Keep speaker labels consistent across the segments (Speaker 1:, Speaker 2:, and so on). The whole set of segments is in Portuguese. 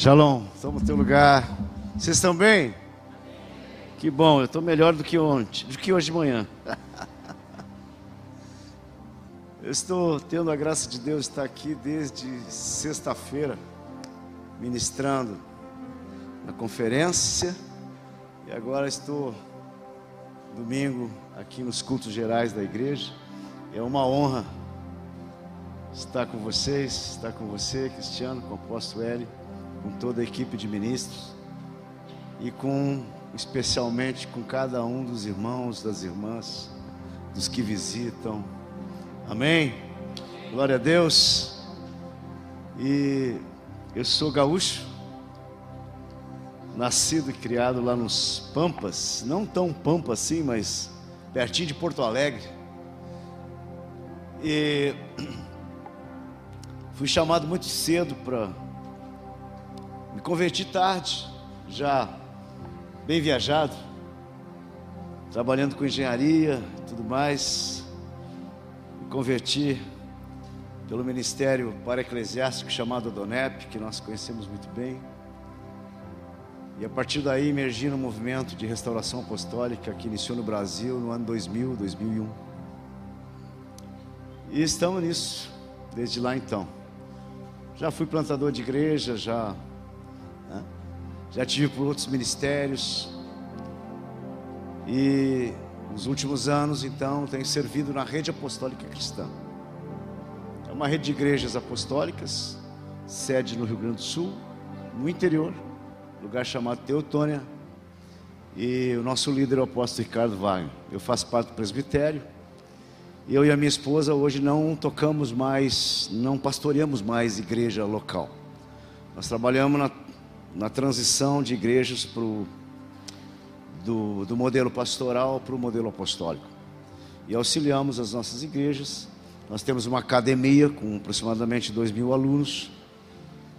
Speaker 1: Shalom, estamos no teu lugar. Vocês estão bem? Que bom, eu estou melhor do que ontem, do que hoje de manhã. Eu estou tendo a graça de Deus de estar aqui desde sexta-feira, ministrando na conferência, e agora estou domingo aqui nos cultos gerais da igreja. É uma honra estar com vocês, estar com você, Cristiano, com o apóstolo Hélio, com toda a equipe de ministros e com especialmente com cada um dos irmãos, das irmãs, dos que visitam. Amém? Glória a Deus. E eu sou gaúcho, nascido e criado lá nos Pampas, não tão pampa assim, mas pertinho de Porto Alegre. E fui chamado muito cedo para me converti tarde, já bem viajado, trabalhando com engenharia e tudo mais. Me converti pelo ministério para eclesiástico chamado Donep, que nós conhecemos muito bem. E a partir daí emergi no movimento de restauração apostólica que iniciou no Brasil no ano 2000, 2001. E estamos nisso desde lá então. Já fui plantador de igreja, já? Já tive por outros ministérios e nos últimos anos então tenho servido na rede apostólica cristã. É uma rede de igrejas apostólicas, sede no Rio Grande do Sul, no interior lugar chamado Teutônia. E o nosso líder é o apóstolo Ricardo Wagner. Eu faço parte do presbitério. Eu e a minha esposa hoje não tocamos mais, não pastoreamos mais igreja local. Nós trabalhamos na, na transição de igrejas pro, do, do modelo pastoral para o modelo apostólico. E auxiliamos as nossas igrejas. Nós temos uma academia com aproximadamente 2 mil alunos,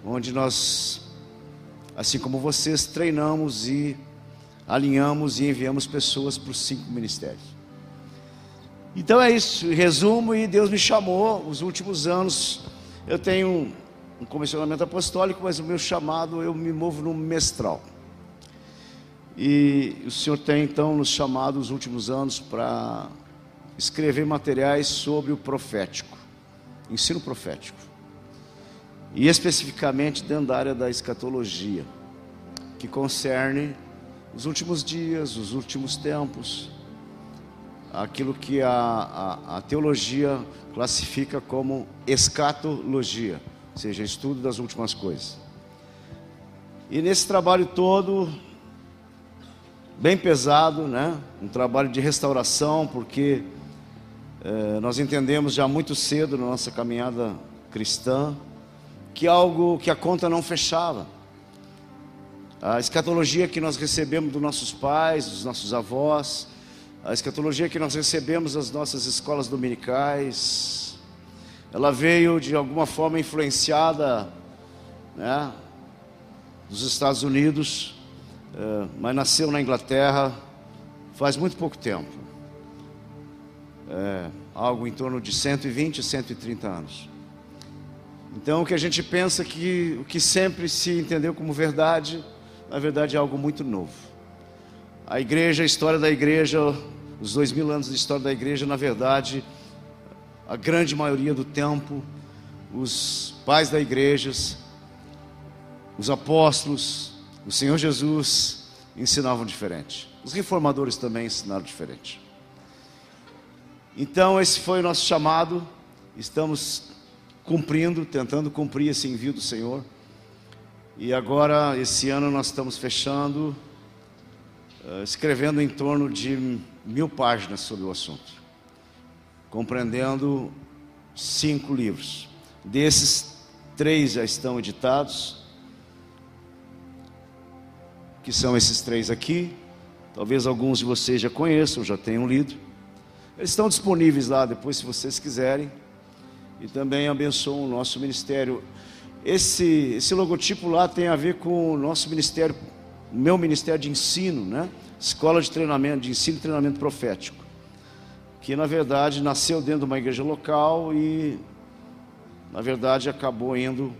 Speaker 1: onde nós assim como vocês, treinamos e alinhamos e enviamos pessoas para os cinco ministérios. Então é isso, resumo, e Deus me chamou, os últimos anos, eu tenho um comissionamento apostólico, mas o meu chamado, eu me movo no mestral. E o Senhor tem então nos chamado os últimos anos para escrever materiais sobre o profético, ensino profético e especificamente dentro da área da escatologia, que concerne os últimos dias, os últimos tempos, aquilo que a, a, a teologia classifica como escatologia, seja, estudo das últimas coisas. E nesse trabalho todo, bem pesado, né? um trabalho de restauração, porque eh, nós entendemos já muito cedo na nossa caminhada cristã, que algo que a conta não fechava. A escatologia que nós recebemos dos nossos pais, dos nossos avós, a escatologia que nós recebemos das nossas escolas dominicais, ela veio de alguma forma influenciada, né, dos Estados Unidos, é, mas nasceu na Inglaterra faz muito pouco tempo, é, algo em torno de 120, 130 anos. Então, o que a gente pensa que o que sempre se entendeu como verdade, na verdade é algo muito novo. A igreja, a história da igreja, os dois mil anos de história da igreja, na verdade, a grande maioria do tempo, os pais da igreja, os apóstolos, o Senhor Jesus ensinavam diferente. Os reformadores também ensinaram diferente. Então, esse foi o nosso chamado. Estamos cumprindo, tentando cumprir esse envio do Senhor. E agora, esse ano, nós estamos fechando, uh, escrevendo em torno de mil páginas sobre o assunto, compreendendo cinco livros. Desses, três já estão editados, que são esses três aqui. Talvez alguns de vocês já conheçam, já tenham lido. Eles estão disponíveis lá depois, se vocês quiserem e também abençoam o nosso ministério. Esse, esse logotipo lá tem a ver com o nosso ministério, o meu ministério de ensino, né? Escola de treinamento, de ensino e treinamento profético, que na verdade nasceu dentro de uma igreja local e na verdade acabou indo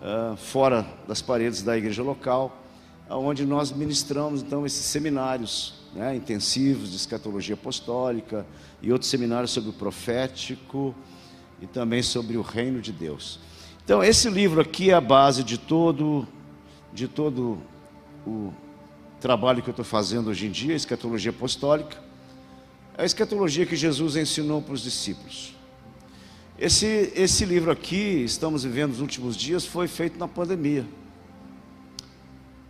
Speaker 1: uh, fora das paredes da igreja local, onde nós ministramos então esses seminários né, intensivos de escatologia apostólica e outros seminários sobre o profético e também sobre o reino de Deus. Então, esse livro aqui é a base de todo, de todo o trabalho que eu estou fazendo hoje em dia, escatologia apostólica. É a escatologia que Jesus ensinou para os discípulos. Esse, esse livro aqui, estamos vivendo nos últimos dias, foi feito na pandemia.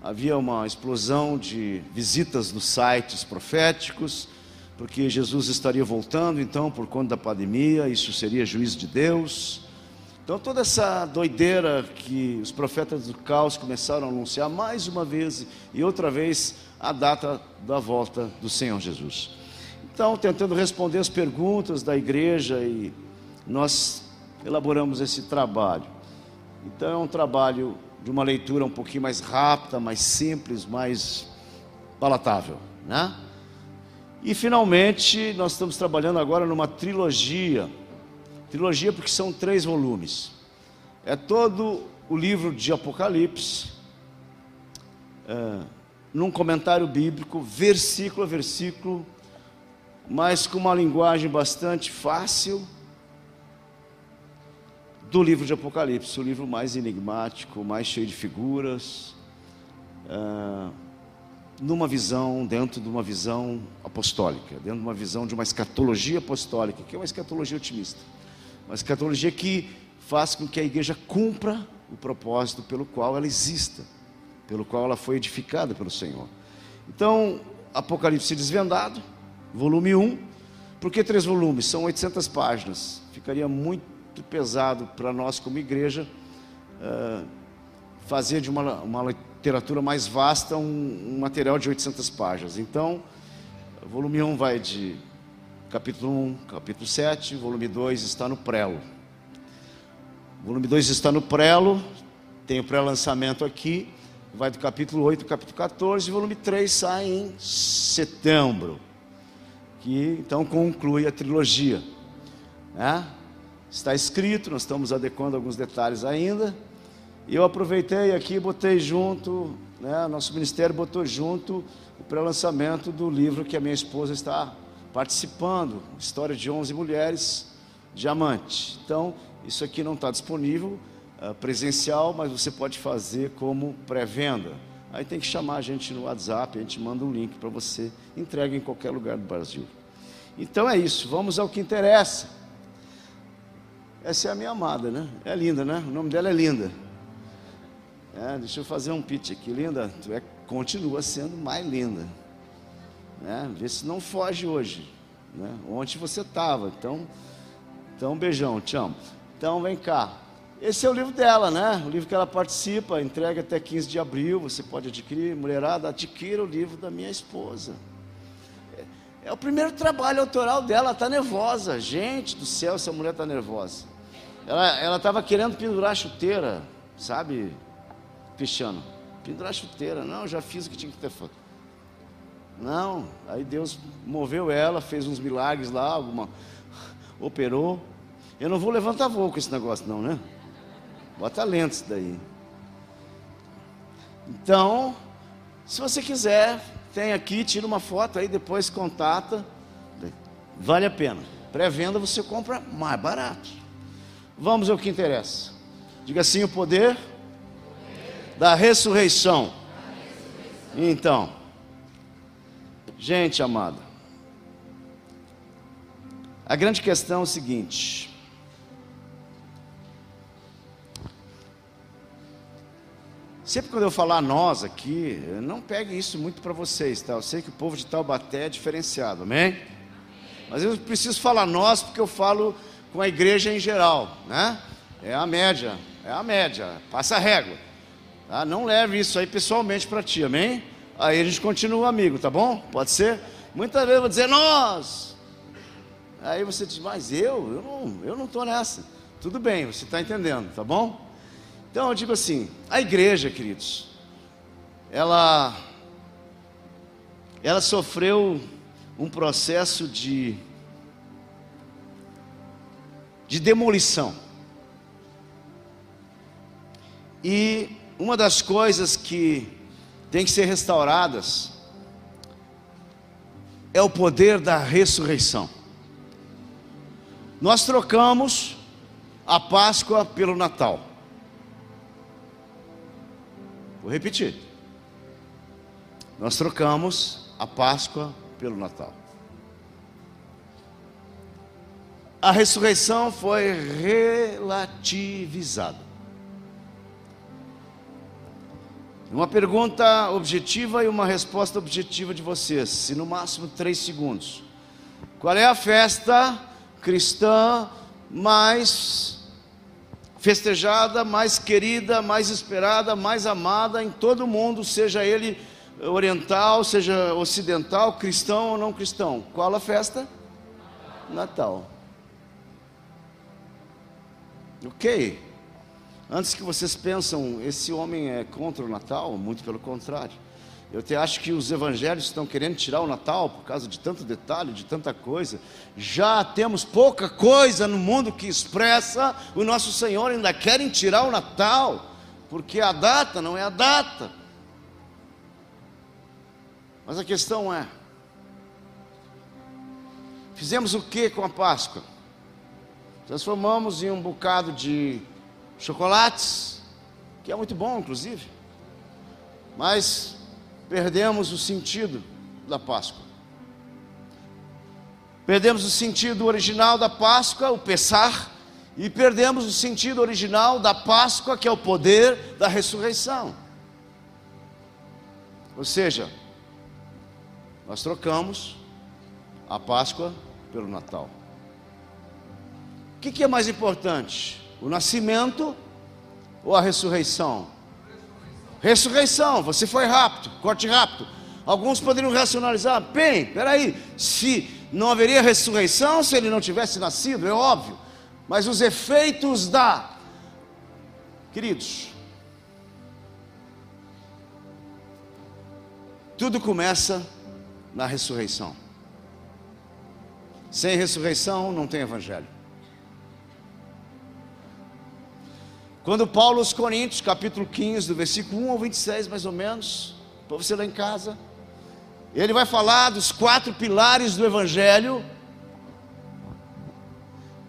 Speaker 1: Havia uma explosão de visitas nos sites proféticos, porque Jesus estaria voltando, então, por conta da pandemia, isso seria juízo de Deus. Então, toda essa doideira que os profetas do caos começaram a anunciar mais uma vez e outra vez a data da volta do Senhor Jesus. Então, tentando responder as perguntas da igreja e nós elaboramos esse trabalho. Então, é um trabalho de uma leitura um pouquinho mais rápida, mais simples, mais palatável, né? E finalmente, nós estamos trabalhando agora numa trilogia Trilogia porque são três volumes. É todo o livro de Apocalipse, é, num comentário bíblico, versículo a versículo, mas com uma linguagem bastante fácil do livro de Apocalipse, o livro mais enigmático, mais cheio de figuras, é, numa visão, dentro de uma visão apostólica, dentro de uma visão de uma escatologia apostólica, que é uma escatologia otimista. Uma escatologia que faz com que a igreja cumpra o propósito pelo qual ela exista, pelo qual ela foi edificada pelo Senhor. Então, Apocalipse desvendado, volume 1. Por que três volumes? São 800 páginas. Ficaria muito pesado para nós, como igreja, uh, fazer de uma, uma literatura mais vasta um, um material de 800 páginas. Então, volume 1 vai de capítulo 1, capítulo 7, volume 2 está no prelo. volume 2 está no prelo, tem o pré-lançamento aqui, vai do capítulo 8 ao capítulo 14, e volume 3 sai em setembro, que então conclui a trilogia. Né? Está escrito, nós estamos adequando alguns detalhes ainda, e eu aproveitei aqui e botei junto, né, nosso ministério botou junto o pré-lançamento do livro que a minha esposa está participando. História de 11 mulheres, diamante. Então, isso aqui não está disponível uh, presencial, mas você pode fazer como pré-venda. Aí tem que chamar a gente no WhatsApp, a gente manda um link para você, entrega em qualquer lugar do Brasil. Então é isso, vamos ao que interessa. Essa é a minha amada, né? É linda, né? O nome dela é Linda. É, deixa eu fazer um pitch aqui, Linda. Tu é, continua sendo mais linda. Né? Vê se não foge hoje. Né? Ontem você estava. Então, então, beijão, te amo. Então, vem cá. Esse é o livro dela, né? O livro que ela participa, entrega até 15 de abril. Você pode adquirir. Mulherada, adquira o livro da minha esposa. É, o primeiro trabalho autoral dela. Está nervosa. Gente do céu, essa mulher está nervosa. Ela estava querendo pendurar a chuteira, sabe, Cristiano? Pendurar a chuteira. Não, já fiz o que tinha que ter feito. Não, aí Deus moveu ela, fez uns milagres lá, alguma, operou. Eu não vou levantar voo com esse negócio, não, né? Bota lento isso daí. Então, se você quiser, tem aqui, tira uma foto aí, depois contata. Vale a pena. Pré-venda você compra mais barato. Vamos ao que interessa. Diga assim: o poder da ressurreição. Então. Gente amada, a grande questão é o seguinte: sempre quando eu falar nós aqui, não pegue isso muito para vocês, tá? Eu sei que o povo de Taubaté é diferenciado, amém? Mas eu preciso falar nós porque eu falo com a igreja em geral, né? É a média, é a média, passa a régua. Tá? Não leve isso aí pessoalmente para ti, amém? Aí a gente continua amigo, tá bom? Pode ser? Muitas vezes eu vou dizer nós. Aí você diz, mas eu, eu não, eu não estou nessa. Tudo bem, você está entendendo, tá bom? Então eu digo assim, a igreja, queridos, ela, ela sofreu um processo de, de demolição. E uma das coisas que tem que ser restauradas é o poder da ressurreição. Nós trocamos a Páscoa pelo Natal. Vou repetir. Nós trocamos a Páscoa pelo Natal. A ressurreição foi relativizada. Uma pergunta objetiva e uma resposta objetiva de vocês, se no máximo três segundos. Qual é a festa cristã mais festejada, mais querida, mais esperada, mais amada em todo o mundo, seja ele oriental, seja ocidental, cristão ou não cristão? Qual a festa? Natal. Ok. Antes que vocês pensam, esse homem é contra o Natal, muito pelo contrário. Eu até acho que os evangelhos estão querendo tirar o Natal por causa de tanto detalhe, de tanta coisa. Já temos pouca coisa no mundo que expressa o nosso Senhor, ainda querem tirar o Natal, porque a data não é a data. Mas a questão é: fizemos o que com a Páscoa? Transformamos em um bocado de chocolates, que é muito bom, inclusive, mas perdemos o sentido da Páscoa. Perdemos o sentido original da Páscoa, o pesar, e perdemos o sentido original da Páscoa, que é o poder da ressurreição. Ou seja, nós trocamos a Páscoa pelo Natal. O que, é mais importante? O nascimento ou a ressurreição? Ressurreição, você foi rápido, corte rápido. Alguns poderiam racionalizar, bem, peraí, se não haveria ressurreição se ele não tivesse nascido, é óbvio. Mas os efeitos da. Queridos, tudo começa na ressurreição. Sem ressurreição não tem evangelho. Quando Paulo aos Coríntios, capítulo 15, do versículo 1 ao 26, mais ou menos, para você lá em casa, ele vai falar dos quatro pilares do Evangelho.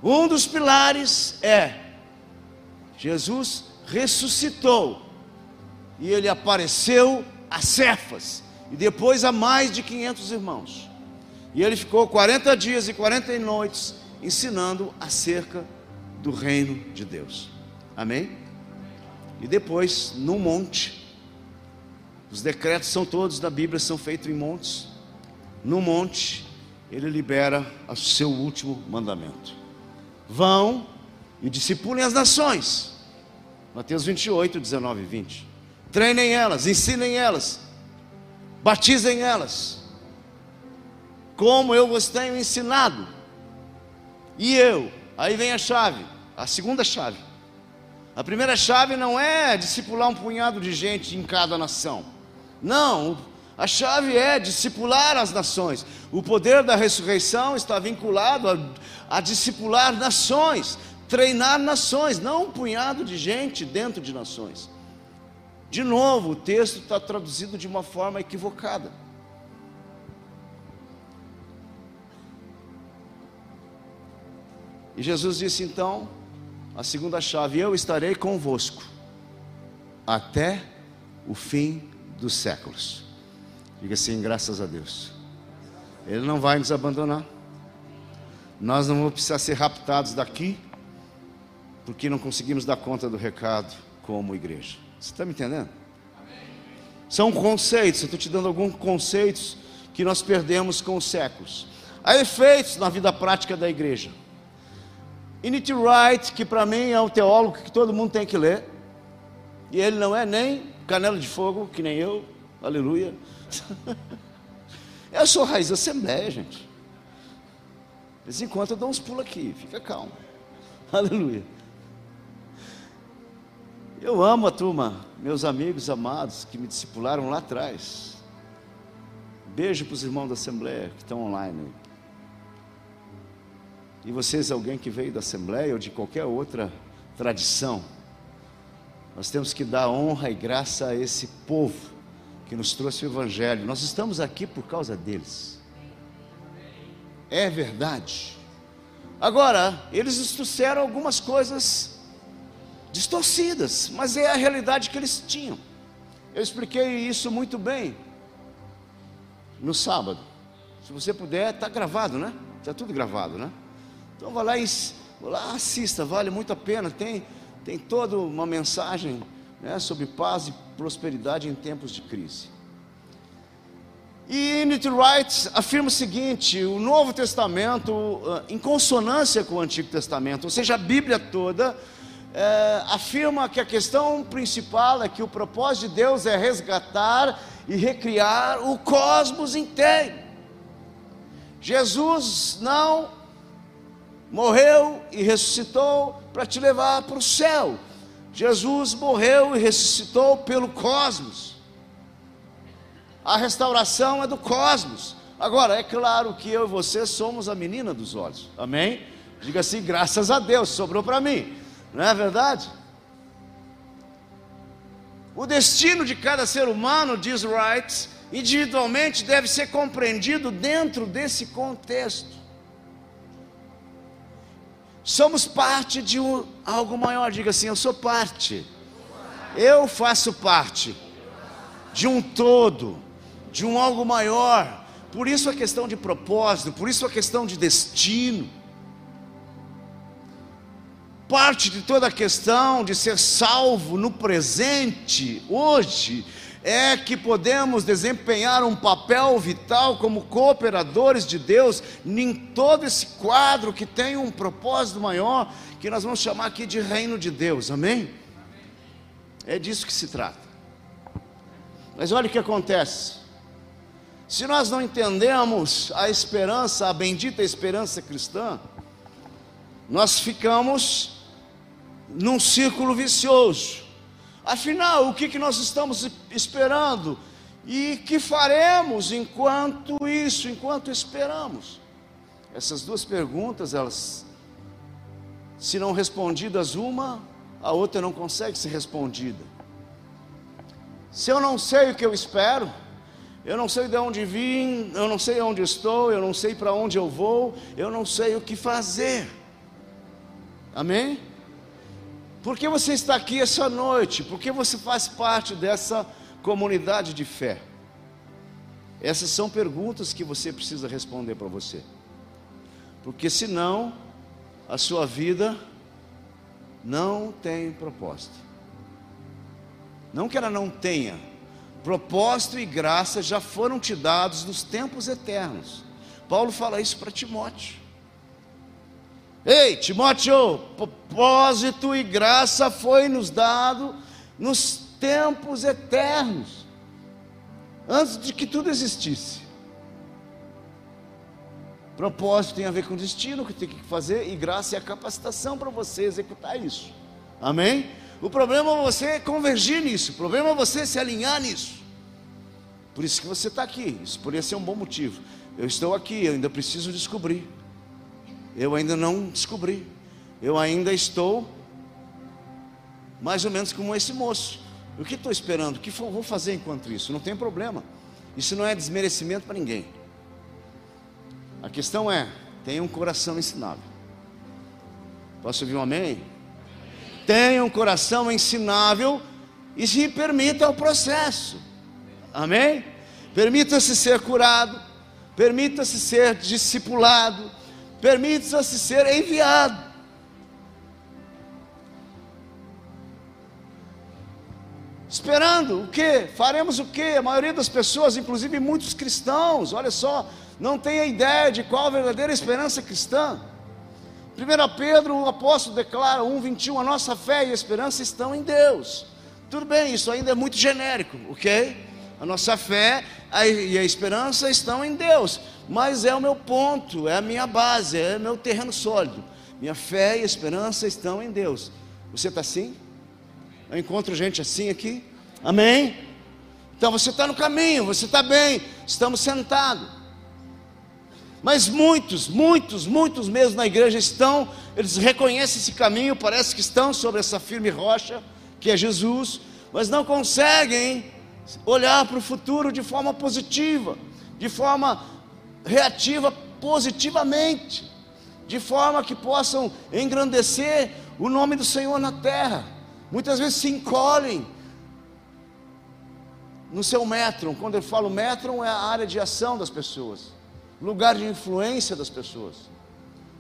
Speaker 1: Um dos pilares é Jesus ressuscitou e ele apareceu a Cefas e depois a mais de 500 irmãos. E ele ficou 40 dias e 40 noites ensinando acerca do reino de Deus. Amém? E depois, no monte, os decretos são todos da Bíblia, são feitos em montes. No monte, ele libera o seu último mandamento: Vão e discipulem as nações. Mateus 28, 19 e 20. Treinem elas, ensinem elas, batizem elas, como eu vos tenho ensinado. E eu, aí vem a chave, a segunda chave. A primeira chave não é discipular um punhado de gente em cada nação. Não, a chave é discipular as nações. O poder da ressurreição está vinculado a, a discipular nações, treinar nações, não um punhado de gente dentro de nações. De novo, o texto está traduzido de uma forma equivocada. E Jesus disse então: a segunda chave, eu estarei convosco até o fim dos séculos. Diga assim, graças a Deus. Ele não vai nos abandonar. Nós não vamos precisar ser raptados daqui, porque não conseguimos dar conta do recado como igreja. Você está me entendendo? São conceitos, eu estou te dando alguns conceitos que nós perdemos com os séculos. Há efeitos na vida prática da igreja. N.T. Wright, que para mim é um teólogo que todo mundo tem que ler, e ele não é nem canela de fogo, que nem eu, aleluia. eu sou raiz da Assembleia, gente. De vez em quando eu dou uns pulos aqui, fica calmo, aleluia. Eu amo a turma, meus amigos amados que me discipularam lá atrás. Beijo para os irmãos da Assembleia que estão online. E vocês, alguém que veio da Assembleia ou de qualquer outra tradição, Nós temos que dar honra e graça a esse povo que nos trouxe o Evangelho. Nós estamos aqui por causa deles. É verdade. Agora, eles nos trouxeram algumas coisas distorcidas, mas é a realidade que eles tinham. Eu expliquei isso muito bem no sábado. Se você puder, está gravado, né? Está tudo gravado, né? Então vá lá e vá lá, assista, vale muito a pena. Tem, tem toda uma mensagem né, sobre paz e prosperidade em tempos de crise. E N.T. Wright afirma o seguinte: o Novo Testamento, ah, em consonância com o Antigo Testamento, ou seja, a Bíblia toda, é, afirma que a questão principal é que o propósito de Deus é resgatar e recriar o cosmos inteiro. Jesus não morreu e ressuscitou para te levar para o céu. Jesus morreu e ressuscitou pelo cosmos. A restauração é do cosmos. Agora, é claro que eu e você somos a menina dos olhos. Amém? Diga assim, graças a Deus, sobrou para mim. Não é verdade? O destino de cada ser humano, diz Wright, individualmente deve ser compreendido dentro desse contexto. Somos parte de um, algo maior, diga assim: eu sou parte, eu faço parte de um todo, de um algo maior. Por isso a questão de propósito, por isso a questão de destino. Parte de toda a questão de ser salvo no presente, hoje, é que podemos desempenhar um papel vital como cooperadores de Deus em todo esse quadro que tem um propósito maior, que nós vamos chamar aqui de reino de Deus, amém? É disso que se trata. Mas olha o que acontece. Se nós não entendemos a esperança, a bendita esperança cristã, nós ficamos num círculo vicioso. Afinal, o que, que nós estamos esperando? E que faremos enquanto isso, enquanto esperamos? Essas duas perguntas, elas, se não respondidas uma, a outra não consegue ser respondida. Se eu não sei o que eu espero, eu não sei de onde vim, eu não sei onde estou, eu não sei para onde eu vou, eu não sei o que fazer. Amém? Por que você está aqui essa noite? Por que você faz parte dessa comunidade de fé? Essas são perguntas que você precisa responder para você. Porque senão a sua vida não tem propósito. Não que ela não tenha, propósito e graça já foram te dados nos tempos eternos. Paulo fala isso para Timóteo. Ei, Timóteo, propósito e graça foi nos dado nos tempos eternos, antes de que tudo existisse. Propósito tem a ver com destino, que tem que fazer, e graça é a capacitação para você executar isso. Amém? O problema é você convergir nisso, o problema é você se alinhar nisso. Por isso que você está aqui, isso poderia ser um bom motivo. Eu estou aqui, eu ainda preciso descobrir. Eu ainda não descobri. Eu ainda estou mais ou menos como esse moço. O que estou esperando? O que vou fazer enquanto isso? Não tem problema. Isso não é desmerecimento para ninguém. A questão é: tenha um coração ensinável. Posso ouvir um amém? Tenha um coração ensinável e se permita o processo. Amém? Permita-se ser curado, permita-se ser discipulado, permita-se ser enviado. Esperando o que? Faremos o que? A maioria das pessoas, inclusive muitos cristãos, olha só, não tem a ideia de qual a verdadeira esperança cristã. 1 Pedro, o apóstolo declara 1,21: a nossa fé e a esperança estão em Deus. Tudo bem, isso ainda é muito genérico, ok? A nossa fé e a esperança estão em Deus, mas é o meu ponto, é a minha base, é o meu terreno sólido. Minha fé e esperança estão em Deus. Você está assim? Eu encontro gente assim aqui? Amém? Então você está no caminho, você está bem, estamos sentados. Mas muitos, muitos, muitos mesmo na igreja estão, eles reconhecem esse caminho, parece que estão sobre essa firme rocha, que é Jesus, mas não conseguem olhar para o futuro de forma positiva, de forma reativa positivamente, de forma que possam engrandecer o nome do Senhor na terra. Muitas vezes se encolhem no seu metron. Quando eu falo metron, é a área de ação das pessoas, lugar de influência das pessoas.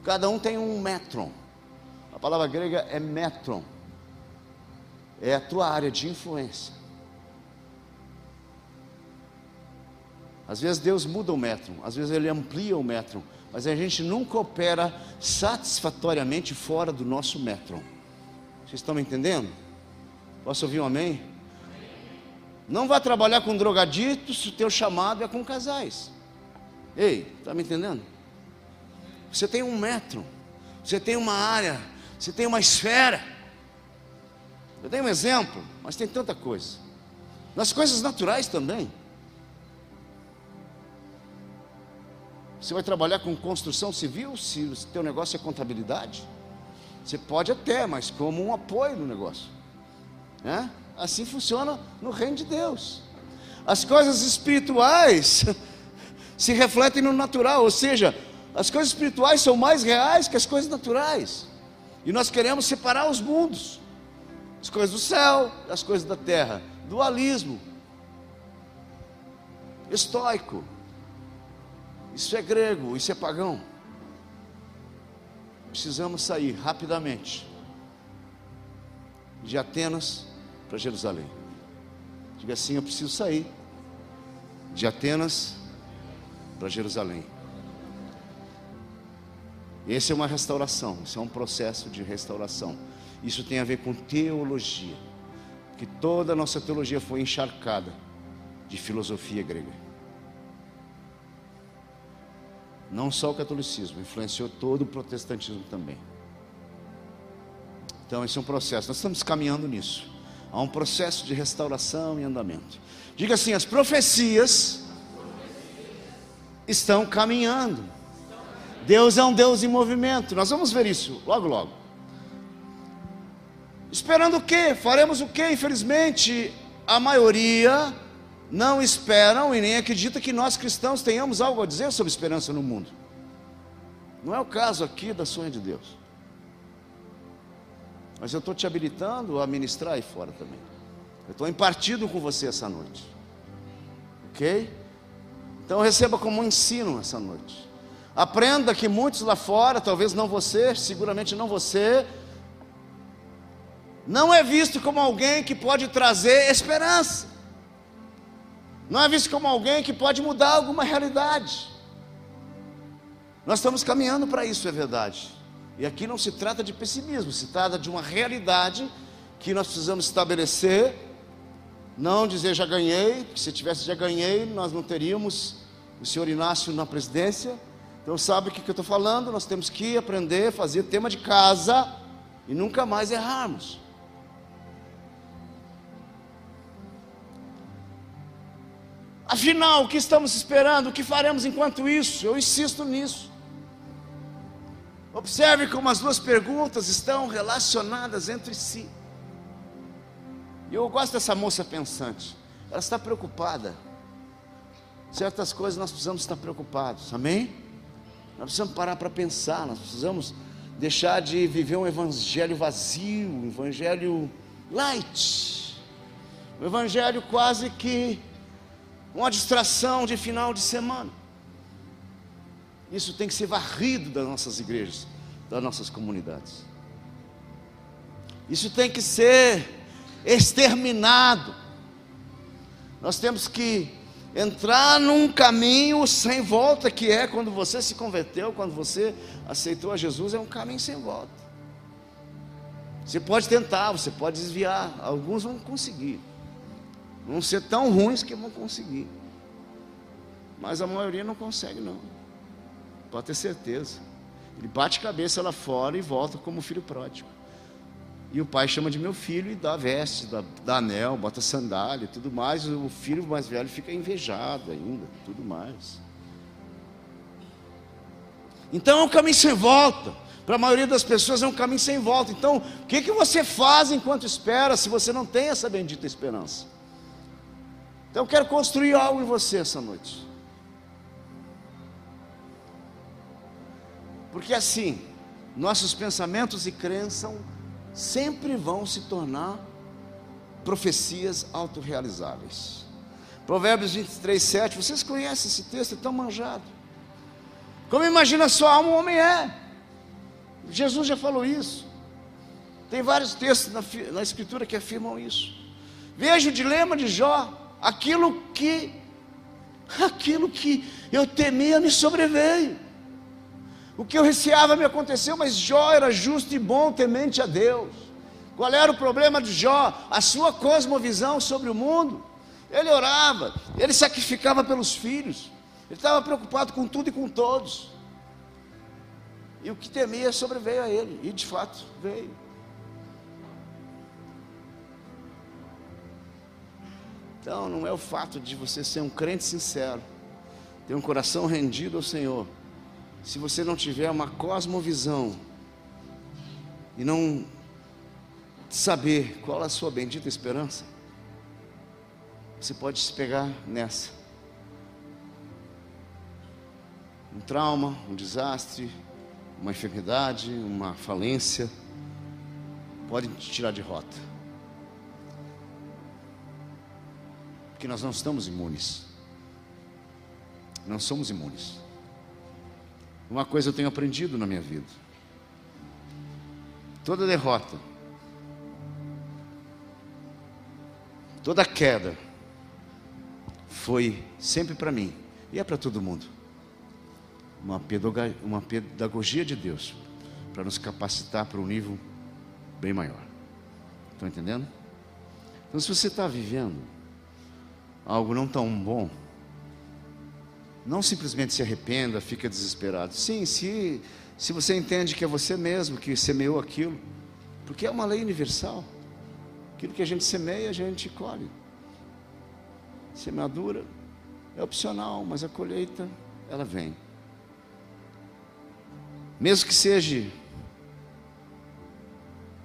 Speaker 1: Cada um tem um metron. A palavra grega é metron. É a tua área de influência. Às vezes Deus muda o metro, às vezes Ele amplia o metro, mas a gente nunca opera satisfatoriamente fora do nosso metro. Vocês estão me entendendo? Posso ouvir um amém? Não vá trabalhar com drogaditos se o teu chamado é com casais. Ei, está me entendendo? Você tem um metro, você tem uma área, você tem uma esfera. Eu dei um exemplo, mas tem tanta coisa. Nas coisas naturais também. Você vai trabalhar com construção civil se o teu negócio é contabilidade? Você pode até, mas como um apoio no negócio. Né? Assim funciona no reino de Deus. As coisas espirituais se refletem no natural, ou seja, as coisas espirituais são mais reais que as coisas naturais. E nós queremos separar os mundos, as coisas do céu, as coisas da terra. Dualismo, estoico. Isso é grego, isso é pagão. Precisamos sair rapidamente de Atenas para Jerusalém. Diga assim: eu preciso sair de Atenas para Jerusalém. Esse é uma restauração, isso é um processo de restauração. Isso tem a ver com teologia, que toda a nossa teologia foi encharcada de filosofia grega. Não só o catolicismo, influenciou todo o protestantismo também. Então, esse é um processo, nós estamos caminhando nisso. Há um processo de restauração e andamento. Diga assim: as profecias estão caminhando. Deus é um Deus em movimento. Nós vamos ver isso logo, logo. Esperando o quê? Faremos o quê? Infelizmente, a maioria não esperam e nem acreditam que nós cristãos tenhamos algo a dizer sobre esperança no mundo. Não é o caso aqui da sonha de Deus. Mas eu estou te habilitando a ministrar aí fora também. Eu estou impartido com você essa noite. Ok? Então receba como um ensino essa noite. Aprenda que muitos lá fora, talvez não você, seguramente não você, não é visto como alguém que pode trazer esperança não é visto como alguém que pode mudar alguma realidade. Nós estamos caminhando para isso, é verdade. E aqui não se trata de pessimismo, se trata de uma realidade que nós precisamos estabelecer. Não dizer já ganhei, porque se tivesse já ganhei, nós não teríamos o senhor Inácio na presidência. Então, sabe o que, que eu estou falando? Nós temos que aprender a fazer tema de casa e nunca mais errarmos. Afinal, o que estamos esperando? O que faremos enquanto isso? Eu insisto nisso. Observe como as duas perguntas estão relacionadas entre si. E eu gosto dessa moça pensante. Ela está preocupada. Certas coisas nós precisamos estar preocupados. Amém? Nós precisamos parar para pensar. Nós precisamos deixar de viver um evangelho vazio, um evangelho light. Um evangelho quase que uma distração de final de semana. Isso tem que ser varrido das nossas igrejas, das nossas comunidades. Isso tem que ser exterminado. Nós temos que entrar num caminho sem volta, que é quando você se converteu, quando você aceitou a Jesus, é um caminho sem volta. Você pode tentar, você pode desviar, alguns vão conseguir vão ser tão ruins que vão conseguir. Mas a maioria não consegue, não. Pode ter certeza. Ele bate cabeça lá fora e volta como filho pródigo. E o pai chama de meu filho e dá veste, dá, dá anel, bota sandália e tudo mais. O filho mais velho fica invejado ainda, tudo mais. Então é um caminho sem volta. Para a maioria das pessoas é um caminho sem volta. Então, o que, que você faz enquanto espera se você não tem essa bendita esperança? Então, eu quero construir algo em você essa noite. Porque assim, nossos pensamentos e crenças sempre vão se tornar profecias autorrealizáveis. Provérbios 23, 7, vocês conhecem esse texto, é tão manjado. Como imagina sua alma, o homem é. Jesus já falou isso. Tem vários textos na, na Escritura que afirmam isso. Veja o dilema de Jó. Aquilo que, aquilo que eu temia me sobreveio. O que eu receava me aconteceu, mas Jó era justo e bom, temente a Deus. Qual era o problema de Jó? A sua cosmovisão sobre o mundo. Ele orava, ele sacrificava pelos filhos, ele estava preocupado com tudo e com todos. E o que temia sobreveio a ele, e de fato veio. Então, não é o fato de você ser um crente sincero, ter um coração rendido ao Senhor, se você não tiver uma cosmovisão e não saber qual é a sua bendita esperança, você pode se pegar nessa. Um trauma, um desastre, uma enfermidade, uma falência, podem te tirar de rota. Porque nós não estamos imunes. Não somos imunes. Uma coisa eu tenho aprendido na minha vida: toda derrota, toda queda, foi sempre para mim, e é para todo mundo uma pedagogia, uma pedagogia de Deus para nos capacitar para um nível bem maior. Estão entendendo? Então, se você está vivendo algo não tão bom, não simplesmente se arrependa, fica desesperado. Sim, se, se você entende que é você mesmo que semeou aquilo, porque é uma lei universal. Aquilo que a gente semeia, a gente colhe. Semeadura é opcional, mas a colheita, ela vem. Mesmo que seja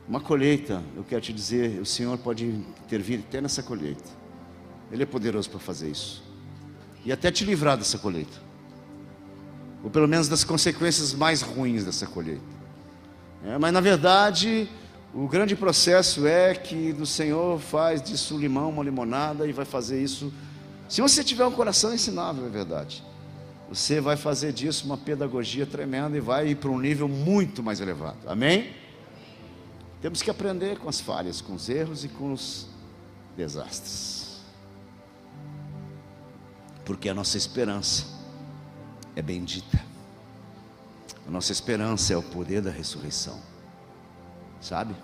Speaker 1: uma colheita, eu quero te dizer, o Senhor pode intervir até nessa colheita. Ele é poderoso para fazer isso. E até te livrar dessa colheita. Ou pelo menos das consequências mais ruins dessa colheita. É, mas na verdade, o grande processo é que o Senhor faz disso um limão, uma limonada e vai fazer isso. Se você tiver um coração ensinável, é verdade você vai fazer disso uma pedagogia tremenda e vai ir para um nível muito mais elevado. Amém? Temos que aprender com as falhas, com os erros e com os desastres. Porque a nossa esperança é bendita. A nossa esperança é o poder da ressurreição. Sabe?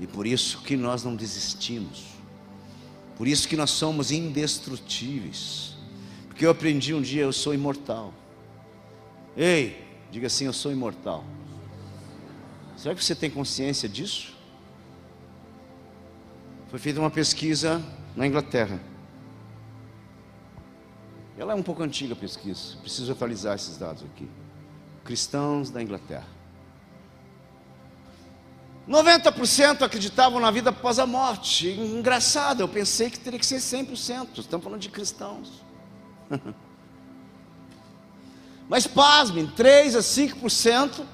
Speaker 1: E por isso que nós não desistimos. Por isso que nós somos indestrutíveis. Porque eu aprendi um dia, eu sou imortal. Ei, diga assim, eu sou imortal. Será que você tem consciência disso? Foi feita uma pesquisa na Inglaterra. Ela é um pouco antiga a pesquisa, preciso atualizar esses dados aqui. Cristãos da Inglaterra. 90% acreditavam na vida após a morte. Engraçado, eu pensei que teria que ser 100%. Estamos falando de cristãos. Mas pasmem, 3 a 5%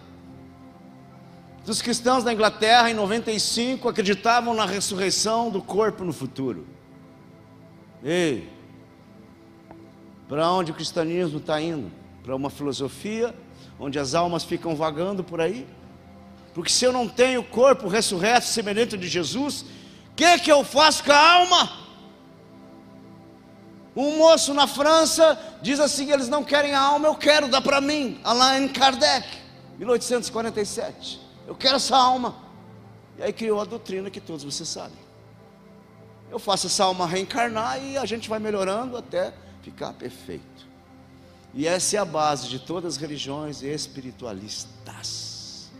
Speaker 1: dos cristãos da Inglaterra em 95 acreditavam na ressurreição do corpo no futuro. Ei, para onde o cristianismo está indo? Para uma filosofia onde as almas ficam vagando por aí? Porque se eu não tenho corpo ressurreto semelhante de Jesus, o que, que eu faço com a alma? Um moço na França diz assim: eles não querem a alma, eu quero, dá para mim. Alain Kardec, 1847. Eu quero essa alma. E aí criou a doutrina que todos vocês sabem. Eu faço essa alma reencarnar e a gente vai melhorando até ficar perfeito. E essa é a base de todas as religiões espiritualistas.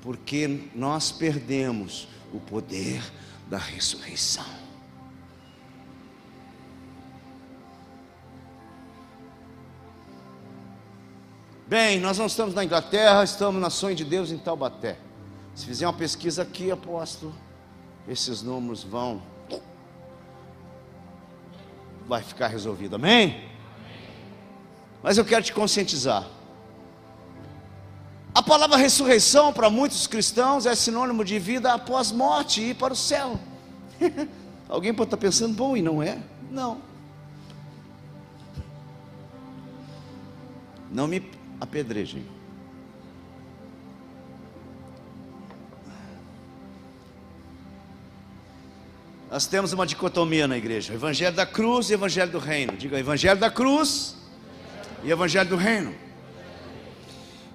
Speaker 1: Porque nós perdemos o poder da ressurreição. Bem, nós não estamos na Inglaterra, estamos na Sonho de Deus em Taubaté. Se fizer uma pesquisa aqui, apóstolo, esses números vão. Vai ficar resolvido, amém? Mas eu quero te conscientizar. A palavra ressurreição para muitos cristãos é sinônimo de vida após morte e ir para o céu. Alguém pode estar pensando, bom, e não é? Não. Não me apedrejem. Nós temos uma dicotomia na igreja: Evangelho da cruz e Evangelho do reino. Diga, Evangelho da cruz e Evangelho do reino.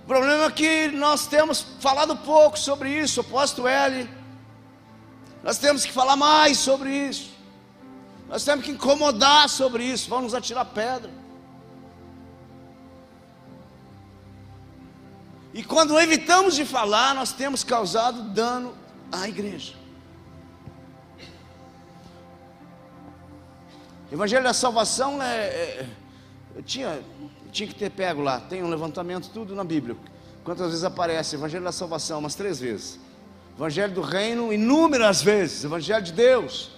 Speaker 1: O problema é que nós temos falado pouco sobre isso, oposto L. Nós temos que falar mais sobre isso. Nós temos que incomodar sobre isso. Vamos atirar pedra. E quando evitamos de falar, nós temos causado dano à igreja. Evangelho da salvação é, é eu tinha, tinha que ter pego lá, tem um levantamento tudo na Bíblia. Quantas vezes aparece Evangelho da salvação? Umas três vezes. Evangelho do reino, inúmeras vezes. Evangelho de Deus.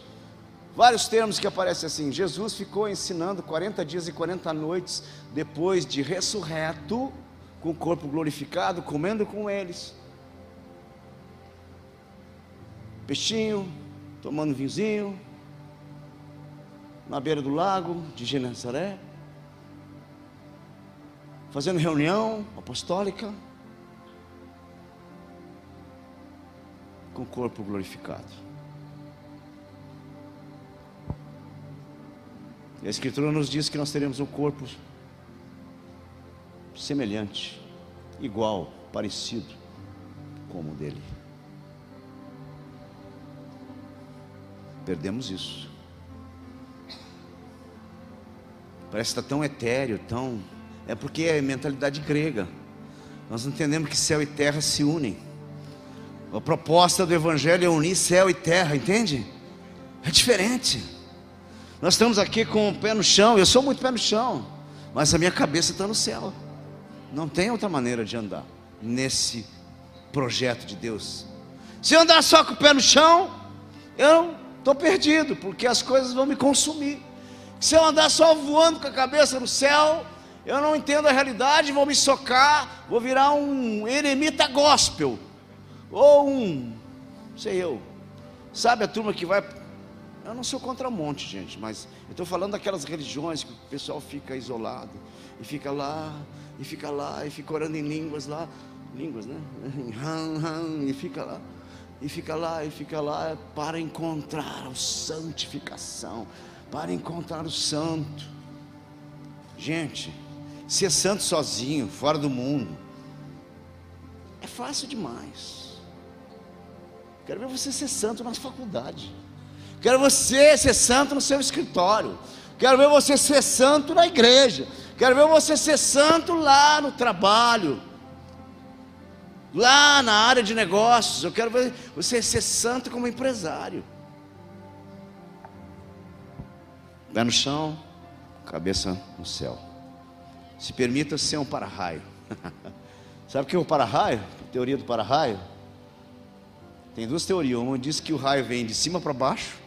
Speaker 1: Vários termos que aparecem assim. Jesus ficou ensinando 40 dias e 40 noites depois de ressurreto, com o corpo glorificado, comendo com eles. Peixinho, tomando vinhozinho, na beira do lago de Genezaré fazendo reunião apostólica com o corpo glorificado. E a Escritura nos diz que nós teremos um corpo semelhante, igual, parecido como o dele. Perdemos isso. Parece que está tão etéreo, tão é porque é mentalidade grega. Nós entendemos que céu e terra se unem. A proposta do Evangelho é unir céu e terra, entende? É diferente. Nós estamos aqui com o pé no chão, eu sou muito pé no chão, mas a minha cabeça está no céu. Não tem outra maneira de andar nesse projeto de Deus. Se eu andar só com o pé no chão, eu estou perdido, porque as coisas vão me consumir. Se eu andar só voando com a cabeça no céu, eu não entendo a realidade, vou me socar, vou virar um eremita gospel, ou um, sei eu, sabe a turma que vai. Eu não sou contra um monte, gente, mas eu estou falando daquelas religiões que o pessoal fica isolado, e fica lá, e fica lá, e fica orando em línguas lá, línguas, né? E fica lá, e fica lá, e fica lá, para encontrar a santificação, para encontrar o santo. Gente, Ser santo sozinho, fora do mundo, é fácil demais. Quero ver você ser santo na faculdade. Quero você ser santo no seu escritório. Quero ver você ser santo na igreja. Quero ver você ser santo lá no trabalho. Lá na área de negócios. Eu quero ver você ser santo como empresário. Pé no chão, cabeça no céu. Se permita ser um para-raio. Sabe o que é o para-raio? Teoria do para-raio? Tem duas teorias. Uma diz que o raio vem de cima para baixo,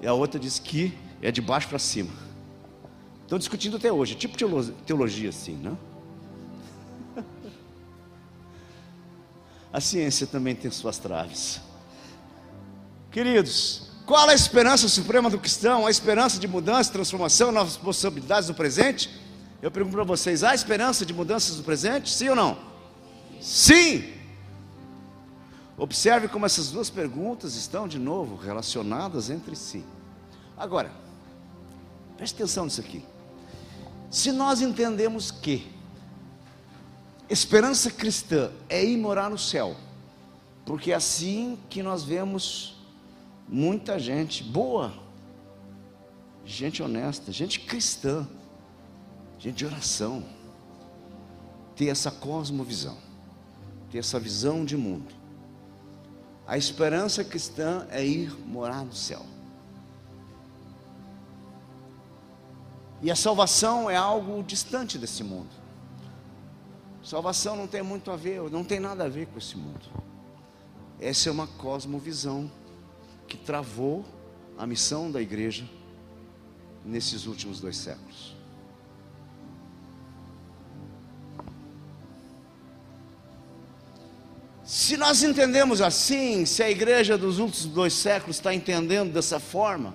Speaker 1: e a outra diz que é de baixo para cima. Estão discutindo até hoje, tipo teologia assim, né? A ciência também tem suas traves. Queridos, qual a esperança suprema do cristão? A esperança de mudança, transformação, novas possibilidades no presente? Eu pergunto para vocês: há esperança de mudanças no presente? Sim ou não? Sim! Observe como essas duas perguntas estão de novo relacionadas entre si. Agora, preste atenção nisso aqui. Se nós entendemos que esperança cristã é ir morar no céu, porque é assim que nós vemos muita gente boa, gente honesta, gente cristã, gente de oração, ter essa cosmovisão, ter essa visão de mundo. A esperança cristã é ir morar no céu. E a salvação é algo distante desse mundo. Salvação não tem muito a ver, não tem nada a ver com esse mundo. Essa é uma cosmovisão que travou a missão da igreja nesses últimos dois séculos. Se nós entendemos assim, se a igreja dos últimos dois séculos está entendendo dessa forma,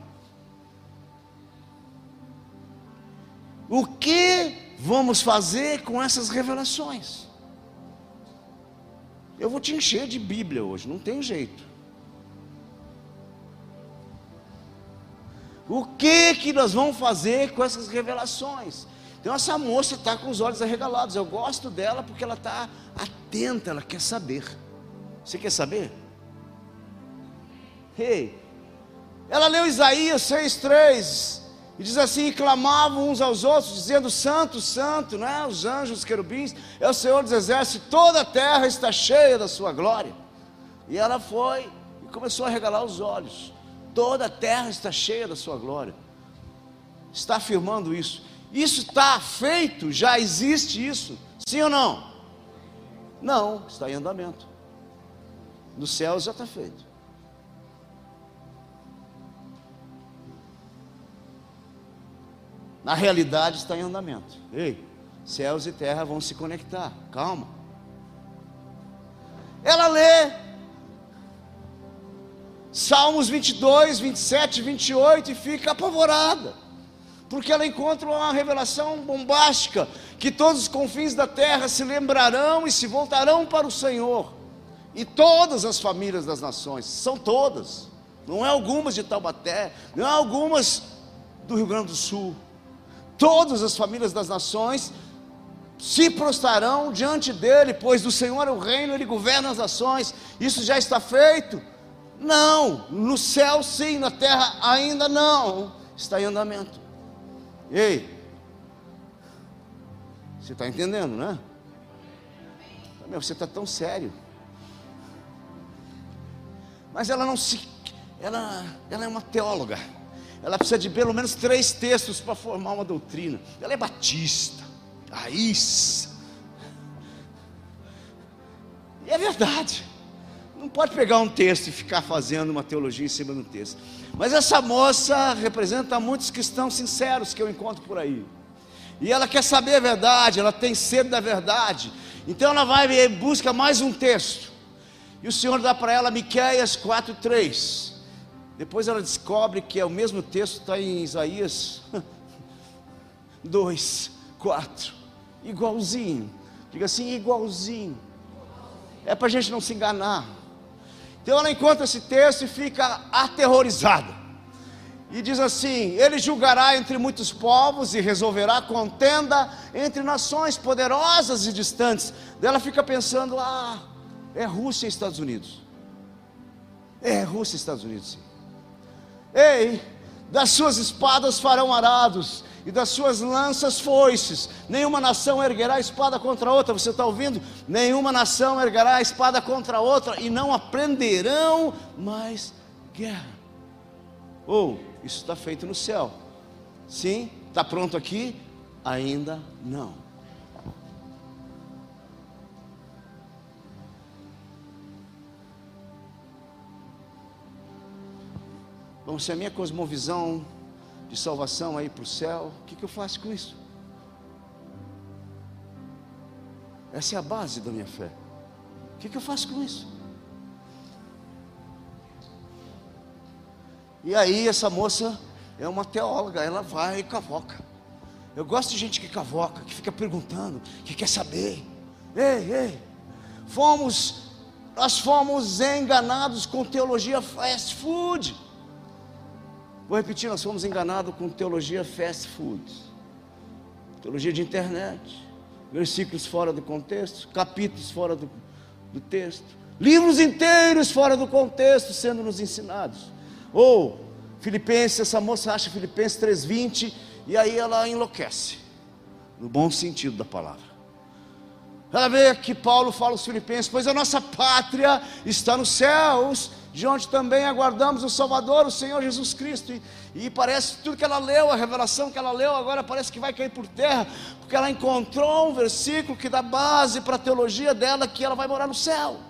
Speaker 1: o que vamos fazer com essas revelações? Eu vou te encher de Bíblia hoje, não tem jeito. O que que nós vamos fazer com essas revelações? Então essa moça está com os olhos arregalados. Eu gosto dela porque ela está atenta, ela quer saber. Você quer saber? Hey, ela leu Isaías 6,3 e diz assim: clamavam uns aos outros, dizendo: Santo, Santo, né? os anjos, os querubins, é o Senhor dos exércitos, toda a terra está cheia da sua glória. E ela foi e começou a regalar os olhos toda a terra está cheia da sua glória. Está afirmando isso. Isso está feito, já existe isso. Sim ou não? Não, está em andamento. No céu já está feito. Na realidade está em andamento. Ei, céus e terra vão se conectar. Calma. Ela lê Salmos 22, 27, 28 e fica apavorada, porque ela encontra uma revelação bombástica: que todos os confins da terra se lembrarão e se voltarão para o Senhor, e todas as famílias das nações, são todas, não é algumas de Taubaté, não é algumas do Rio Grande do Sul, todas as famílias das nações se prostrarão diante dele, pois do Senhor é o reino, ele governa as nações, isso já está feito. Não, no céu sim, na terra ainda não. Está em andamento. Ei, você está entendendo, né? Meu, você está tão sério. Mas ela não se. Ela, ela é uma teóloga. Ela precisa de pelo menos três textos para formar uma doutrina. Ela é batista, raiz. E é verdade. Não pode pegar um texto e ficar fazendo uma teologia em cima do texto. Mas essa moça representa muitos cristãos sinceros que eu encontro por aí. E ela quer saber a verdade, ela tem sede da verdade. Então ela vai e busca mais um texto. E o Senhor dá para ela Miqueias 4:3. Depois ela descobre que é o mesmo texto está em Isaías 2, 4. Igualzinho. Diga assim, igualzinho. É para a gente não se enganar. Então ela encontra esse texto e fica aterrorizada. E diz assim: Ele julgará entre muitos povos e resolverá contenda entre nações poderosas e distantes. Daí ela fica pensando: Ah, é Rússia e Estados Unidos. É Rússia e Estados Unidos, sim. Ei, das suas espadas farão arados, e das suas lanças foices. Nenhuma nação erguerá espada contra outra. Você está ouvindo? Nenhuma nação erguerá espada contra outra e não aprenderão mais guerra. Ou oh, isso está feito no céu? Sim, está pronto aqui? Ainda não. Bom, se a minha cosmovisão de salvação aí para o céu, o que, que eu faço com isso? Essa é a base da minha fé. O que, que eu faço com isso? E aí essa moça é uma teóloga, ela vai e cavoca. Eu gosto de gente que cavoca, que fica perguntando, que quer saber. Ei, ei, fomos, nós fomos enganados com teologia fast food. Vou repetir, nós fomos enganados com teologia fast food, teologia de internet, versículos fora do contexto, capítulos fora do, do texto, livros inteiros fora do contexto sendo nos ensinados. Ou Filipenses, essa moça acha Filipenses 3:20 e aí ela enlouquece, no bom sentido da palavra. Ela vê que Paulo fala aos Filipenses: Pois a nossa pátria está nos céus, de onde também aguardamos o Salvador, o Senhor Jesus Cristo. E, e parece tudo que ela leu, a revelação que ela leu, agora parece que vai cair por terra, porque ela encontrou um versículo que dá base para a teologia dela que ela vai morar no céu.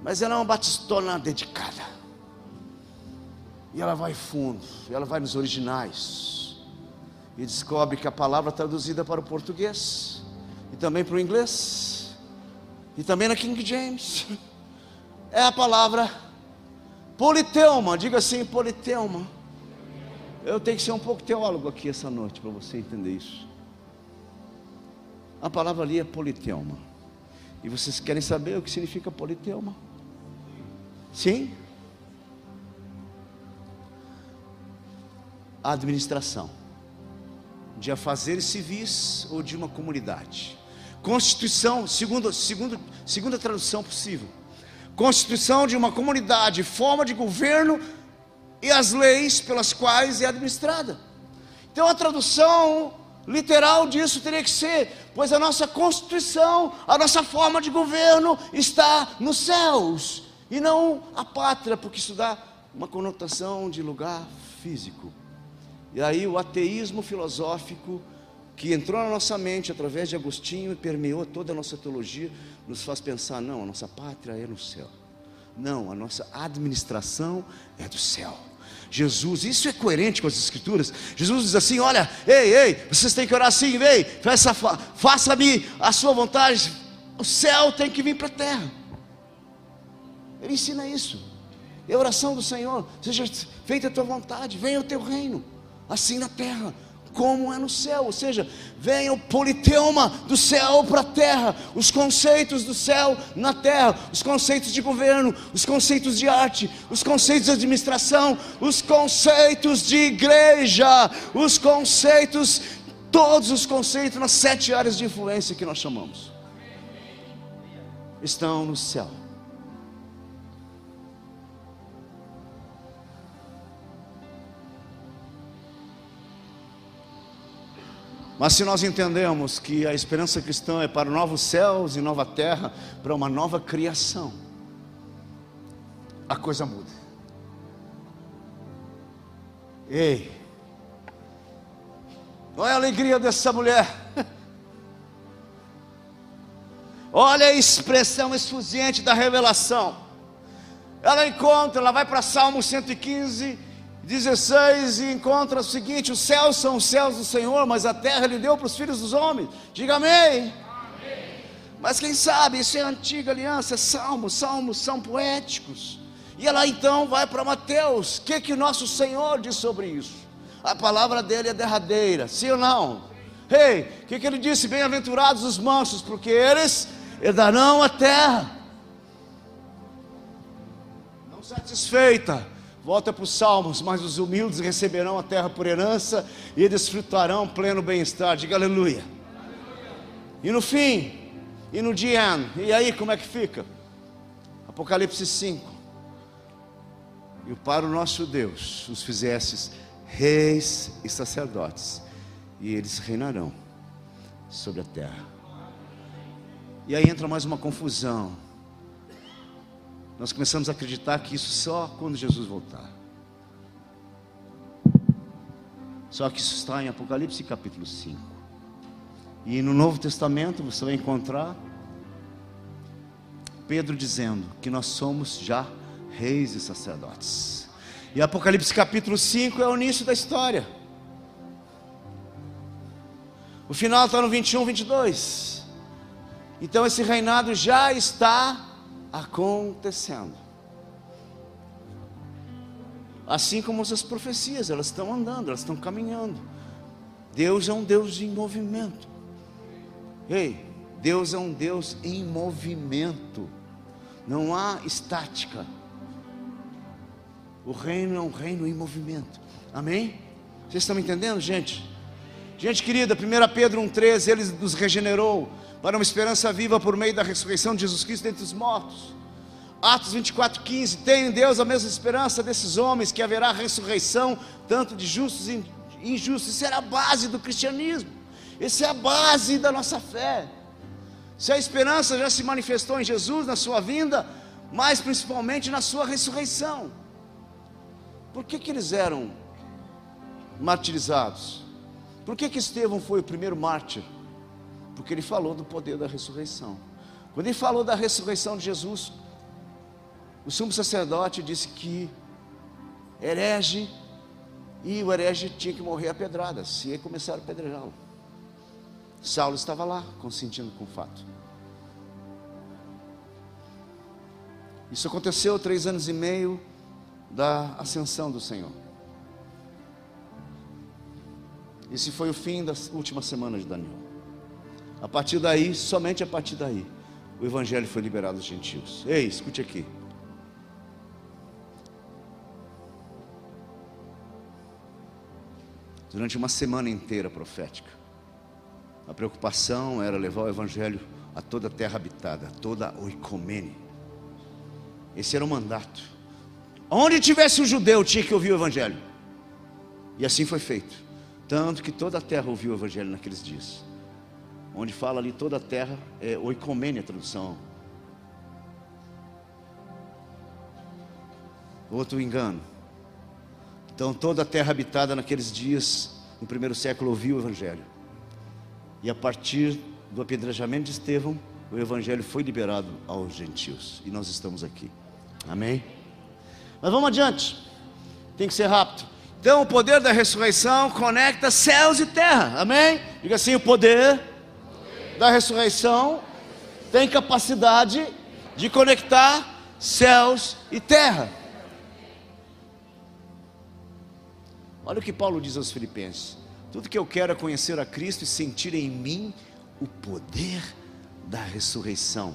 Speaker 1: Mas ela é uma batistona dedicada. E ela vai fundo, ela vai nos originais. E descobre que a palavra traduzida para o português, também para o inglês, e também na King James, é a palavra politeuma. Diga assim: politeuma. Eu tenho que ser um pouco teólogo aqui essa noite para você entender isso. A palavra ali é politeuma. E vocês querem saber o que significa politeuma? Sim? A administração de afazeres civis ou de uma comunidade. Constituição, segundo, segundo, segunda tradução possível. Constituição de uma comunidade, forma de governo e as leis pelas quais é administrada. Então a tradução literal disso teria que ser, pois a nossa constituição, a nossa forma de governo está nos céus e não a pátria, porque isso dá uma conotação de lugar físico. E aí o ateísmo filosófico que entrou na nossa mente através de Agostinho e permeou toda a nossa teologia, nos faz pensar: não, a nossa pátria é no céu. Não, a nossa administração é do céu. Jesus, isso é coerente com as Escrituras. Jesus diz assim: Olha, ei, ei, vocês têm que orar assim, ei, faça-me a sua vontade. O céu tem que vir para a terra. Ele ensina isso. É a oração do Senhor: seja feita a tua vontade, venha o teu reino, assim na terra como é no céu, ou seja, venha o politeuma do céu para a terra, os conceitos do céu na terra, os conceitos de governo, os conceitos de arte, os conceitos de administração, os conceitos de igreja, os conceitos, todos os conceitos nas sete áreas de influência que nós chamamos, estão no céu. Mas se nós entendemos que a esperança cristã é para novos céus e nova terra, para uma nova criação, a coisa muda. Ei, olha a alegria dessa mulher. Olha a expressão esfuziente da revelação. Ela encontra, ela vai para Salmo 115 16 e encontra o seguinte: os céus são os céus do Senhor, mas a terra ele deu para os filhos dos homens. Diga amém. amém. Mas quem sabe, isso é a antiga aliança, é salmos, salmos são poéticos. E ela então vai para Mateus. O que, que nosso Senhor diz sobre isso? A palavra dele é derradeira, sim ou não? Ei, hey, o que, que ele disse? Bem-aventurados os mansos, porque eles herdarão a terra. Não satisfeita Volta para os Salmos, mas os humildes receberão a terra por herança e desfrutarão pleno bem-estar. Diga aleluia. E no fim, e no dia, e aí como é que fica? Apocalipse 5. E para o nosso Deus os fizesses reis e sacerdotes, e eles reinarão sobre a terra. E aí entra mais uma confusão nós começamos a acreditar que isso só quando Jesus voltar. Só que isso está em Apocalipse capítulo 5. E no Novo Testamento você vai encontrar Pedro dizendo que nós somos já reis e sacerdotes. E Apocalipse capítulo 5 é o início da história. O final está no 21, 22. Então esse reinado já está acontecendo. Assim como essas profecias, elas estão andando, elas estão caminhando. Deus é um Deus em movimento. Ei, Deus é um Deus em movimento. Não há estática. O reino é um reino em movimento. Amém? Vocês estão me entendendo, gente? Gente querida, 1 Pedro 1,13, Ele nos regenerou para uma esperança viva por meio da ressurreição de Jesus Cristo dentre os mortos. Atos 24, 15, tem em Deus a mesma esperança desses homens, que haverá ressurreição, tanto de justos e injustos. Isso era a base do cristianismo, essa é a base da nossa fé. Se a esperança já se manifestou em Jesus na sua vinda, mas principalmente na sua ressurreição. Por que, que eles eram martirizados. Por que, que Estevão foi o primeiro mártir? Porque ele falou do poder da ressurreição. Quando ele falou da ressurreição de Jesus, o sumo sacerdote disse que herege e o herege tinha que morrer a pedradas, e aí começaram a apedrejá-lo. Saulo estava lá, consentindo com o fato. Isso aconteceu três anos e meio da ascensão do Senhor. Esse foi o fim da última semana de Daniel. A partir daí, somente a partir daí, o Evangelho foi liberado aos gentios. Ei, escute aqui. Durante uma semana inteira profética, a preocupação era levar o Evangelho a toda a terra habitada, toda a. Esse era o mandato. Onde tivesse um judeu, tinha que ouvir o Evangelho. E assim foi feito. Tanto que toda a terra ouviu o Evangelho naqueles dias. Onde fala ali toda a terra, é oicomene a tradução. Outro engano. Então toda a terra habitada naqueles dias, no primeiro século, ouviu o Evangelho. E a partir do apedrejamento de Estevão, o Evangelho foi liberado aos gentios. E nós estamos aqui. Amém? Mas vamos adiante. Tem que ser rápido. Então, o poder da ressurreição conecta céus e terra. Amém? Diga assim: o poder da ressurreição tem capacidade de conectar céus e terra. Olha o que Paulo diz aos Filipenses: tudo que eu quero é conhecer a Cristo e sentir em mim o poder da ressurreição.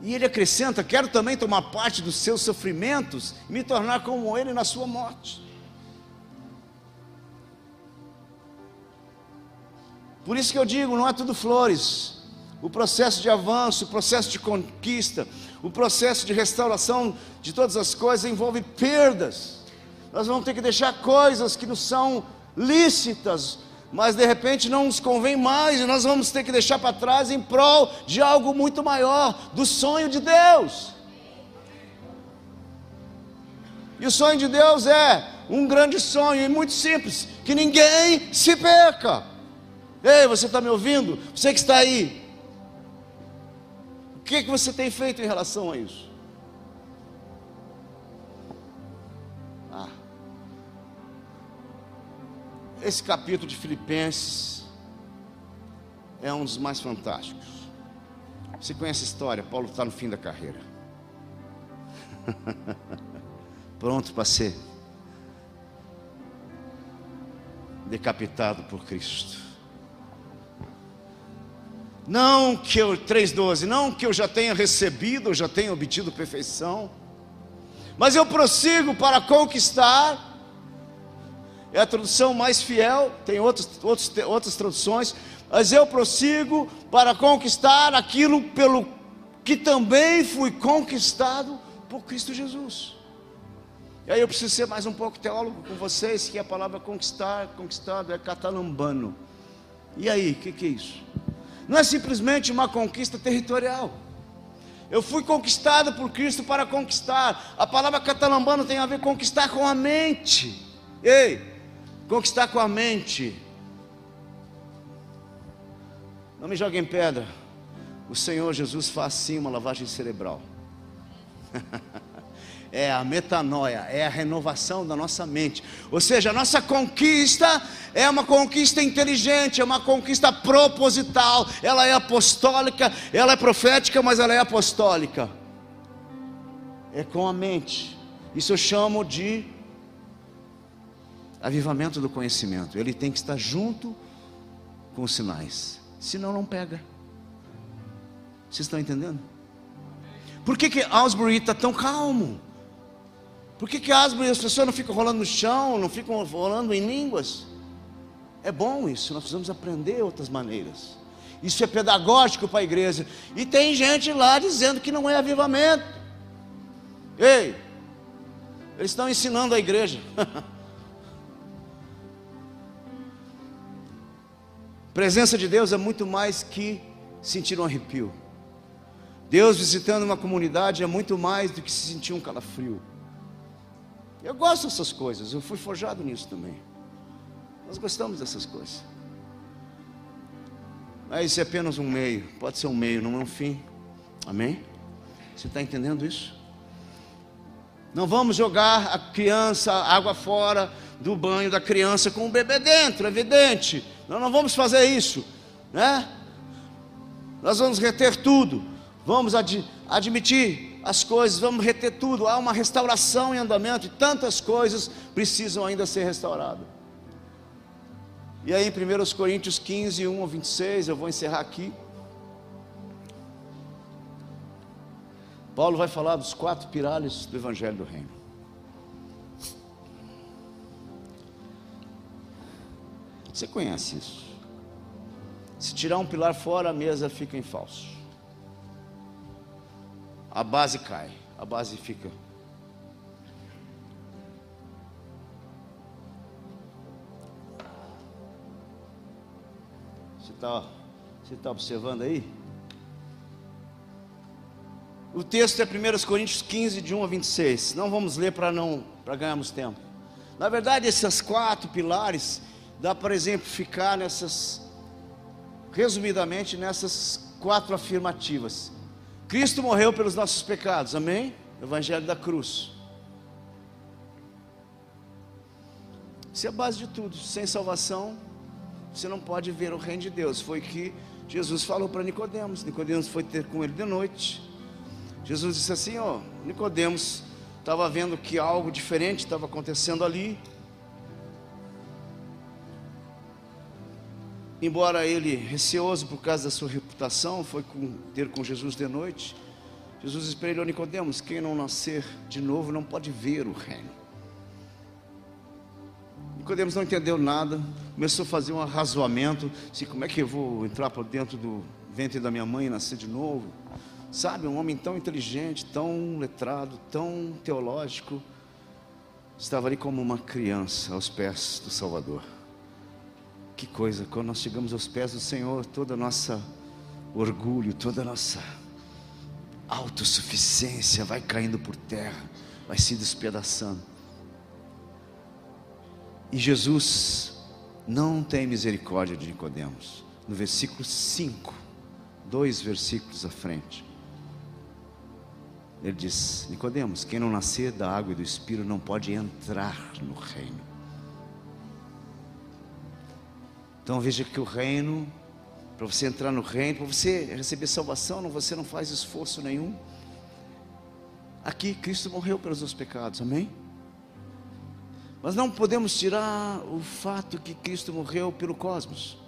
Speaker 1: E ele acrescenta: quero também tomar parte dos seus sofrimentos e me tornar como ele na sua morte. Por isso que eu digo, não é tudo flores. O processo de avanço, o processo de conquista, o processo de restauração de todas as coisas envolve perdas. Nós vamos ter que deixar coisas que não são lícitas, mas de repente não nos convém mais, e nós vamos ter que deixar para trás em prol de algo muito maior, do sonho de Deus. E o sonho de Deus é um grande sonho, e muito simples: que ninguém se perca. Ei, você está me ouvindo? Você que está aí, o que, que você tem feito em relação a isso? Esse capítulo de Filipenses é um dos mais fantásticos. Você conhece a história? Paulo está no fim da carreira, pronto para ser decapitado por Cristo. Não que eu, 3,12, não que eu já tenha recebido, eu já tenha obtido perfeição, mas eu prossigo para conquistar é a tradução mais fiel, tem outros, outros, outras traduções, mas eu prossigo para conquistar aquilo pelo que também fui conquistado por Cristo Jesus. E aí eu preciso ser mais um pouco teólogo com vocês, que a palavra conquistar, conquistado é catalambano. E aí, o que, que é isso? Não é simplesmente uma conquista territorial. Eu fui conquistado por Cristo para conquistar. A palavra catalambano tem a ver conquistar com a mente. Ei, Conquistar com a mente. Não me joguem pedra. O Senhor Jesus faz sim uma lavagem cerebral. é a metanoia, é a renovação da nossa mente. Ou seja, a nossa conquista é uma conquista inteligente, é uma conquista proposital. Ela é apostólica, ela é profética, mas ela é apostólica. É com a mente. Isso eu chamo de avivamento do conhecimento. Ele tem que estar junto com os sinais. Senão não pega. Vocês estão entendendo? Por que, que Asbury está tão calmo? Por que, que Asbury as pessoas não ficam rolando no chão, não ficam rolando em línguas? É bom isso, nós precisamos aprender outras maneiras. Isso é pedagógico para a igreja. E tem gente lá dizendo que não é avivamento. Ei, eles estão ensinando a igreja. Presença de Deus é muito mais que sentir um arrepio. Deus visitando uma comunidade é muito mais do que se sentir um calafrio. Eu gosto dessas coisas, eu fui forjado nisso também. Nós gostamos dessas coisas. Mas isso é apenas um meio, pode ser um meio, não é um fim. Amém? Você está entendendo isso? Não vamos jogar a criança água fora do banho da criança com o bebê dentro, é evidente. Nós não vamos fazer isso, né? Nós vamos reter tudo, vamos ad, admitir as coisas, vamos reter tudo. Há uma restauração em andamento e tantas coisas precisam ainda ser restauradas. E aí em 1 Coríntios 15, 1 a 26, eu vou encerrar aqui. Paulo vai falar dos quatro pilares do Evangelho do Reino. Você conhece isso? Se tirar um pilar fora, a mesa fica em falso. A base cai, a base fica. Você está você tá observando aí? O texto é 1 Coríntios 15, de 1 a 26. Não vamos ler para não para ganharmos tempo. Na verdade, esses quatro pilares dá para exemplificar nessas, resumidamente, nessas quatro afirmativas. Cristo morreu pelos nossos pecados, amém? Evangelho da cruz. Isso é a base de tudo. Sem salvação, você não pode ver o reino de Deus. Foi que Jesus falou para Nicodemos. Nicodemos foi ter com ele de noite. Jesus disse assim: ó, Nicodemos estava vendo que algo diferente estava acontecendo ali. Embora ele, receoso por causa da sua reputação, foi com, ter com Jesus de noite. Jesus espelhou Nicodemos: quem não nascer de novo não pode ver o reino. Nicodemos não entendeu nada, começou a fazer um arrazoamento, assim, como é que eu vou entrar para dentro do ventre da minha mãe e nascer de novo? Sabe, um homem tão inteligente, tão letrado, tão teológico, estava ali como uma criança aos pés do Salvador. Que coisa, quando nós chegamos aos pés do Senhor, toda a nossa orgulho, toda a nossa autossuficiência vai caindo por terra, vai se despedaçando. E Jesus não tem misericórdia de Nicodemos. No versículo 5, dois versículos à frente. Ele diz: Nicodemos, quem não nascer da água e do espírito não pode entrar no reino. Então veja que o reino, para você entrar no reino, para você receber salvação, você não faz esforço nenhum. Aqui Cristo morreu pelos seus pecados, amém? Mas não podemos tirar o fato que Cristo morreu pelo cosmos,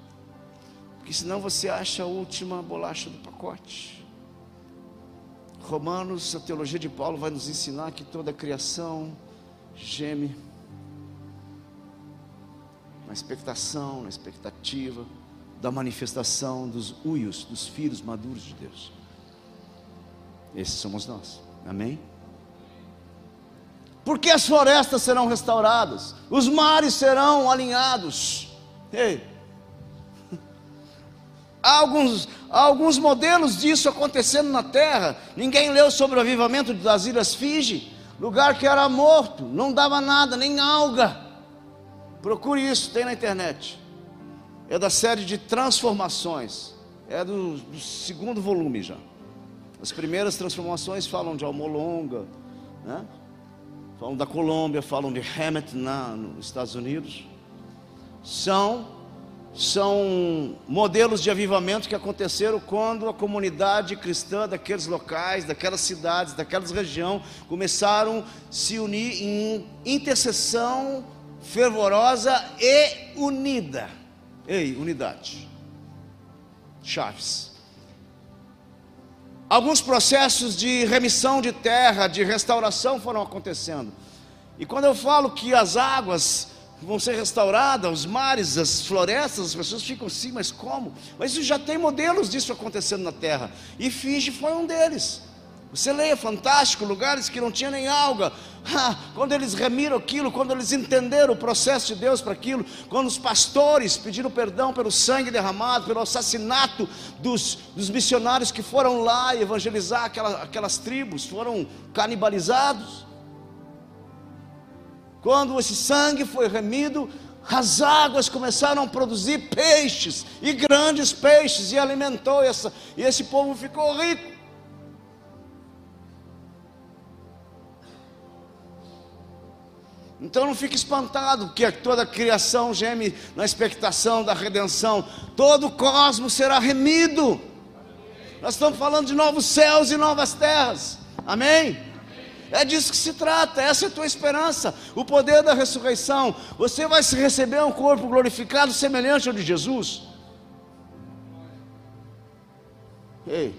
Speaker 1: porque senão você acha a última bolacha do pacote. Romanos, a teologia de Paulo vai nos ensinar que toda a criação geme na expectação, na expectativa da manifestação dos uios, dos filhos maduros de Deus. Esses somos nós. Amém? Porque as florestas serão restauradas, os mares serão alinhados. Ei, Há alguns, há alguns modelos disso acontecendo na terra. Ninguém leu sobre o avivamento das Ilhas Fiji, lugar que era morto, não dava nada, nem alga. Procure isso, tem na internet. É da série de transformações. É do, do segundo volume já. As primeiras transformações falam de Almolonga, né? falam da Colômbia, falam de Hammett na, nos Estados Unidos. São são modelos de avivamento que aconteceram quando a comunidade cristã daqueles locais, daquelas cidades, daquelas regiões começaram a se unir em intercessão fervorosa e unida. Ei, unidade. Chaves. Alguns processos de remissão de terra, de restauração foram acontecendo. E quando eu falo que as águas vão ser restauradas, os mares, as florestas, as pessoas ficam assim, mas como? Mas já tem modelos disso acontecendo na terra. E Fiji foi um deles. Você leia, fantástico, lugares que não tinha nem alga. Ah, quando eles remiram aquilo, quando eles entenderam o processo de Deus para aquilo, quando os pastores pediram perdão pelo sangue derramado, pelo assassinato dos, dos missionários que foram lá evangelizar aquela, aquelas tribos, foram canibalizados. Quando esse sangue foi remido, as águas começaram a produzir peixes, e grandes peixes, e alimentou essa, e esse povo ficou rico. Então não fique espantado, porque toda a criação geme na expectação da redenção. Todo o cosmos será remido. Nós estamos falando de novos céus e novas terras. Amém? É disso que se trata, essa é a tua esperança, o poder da ressurreição. Você vai receber um corpo glorificado semelhante ao de Jesus. Ei,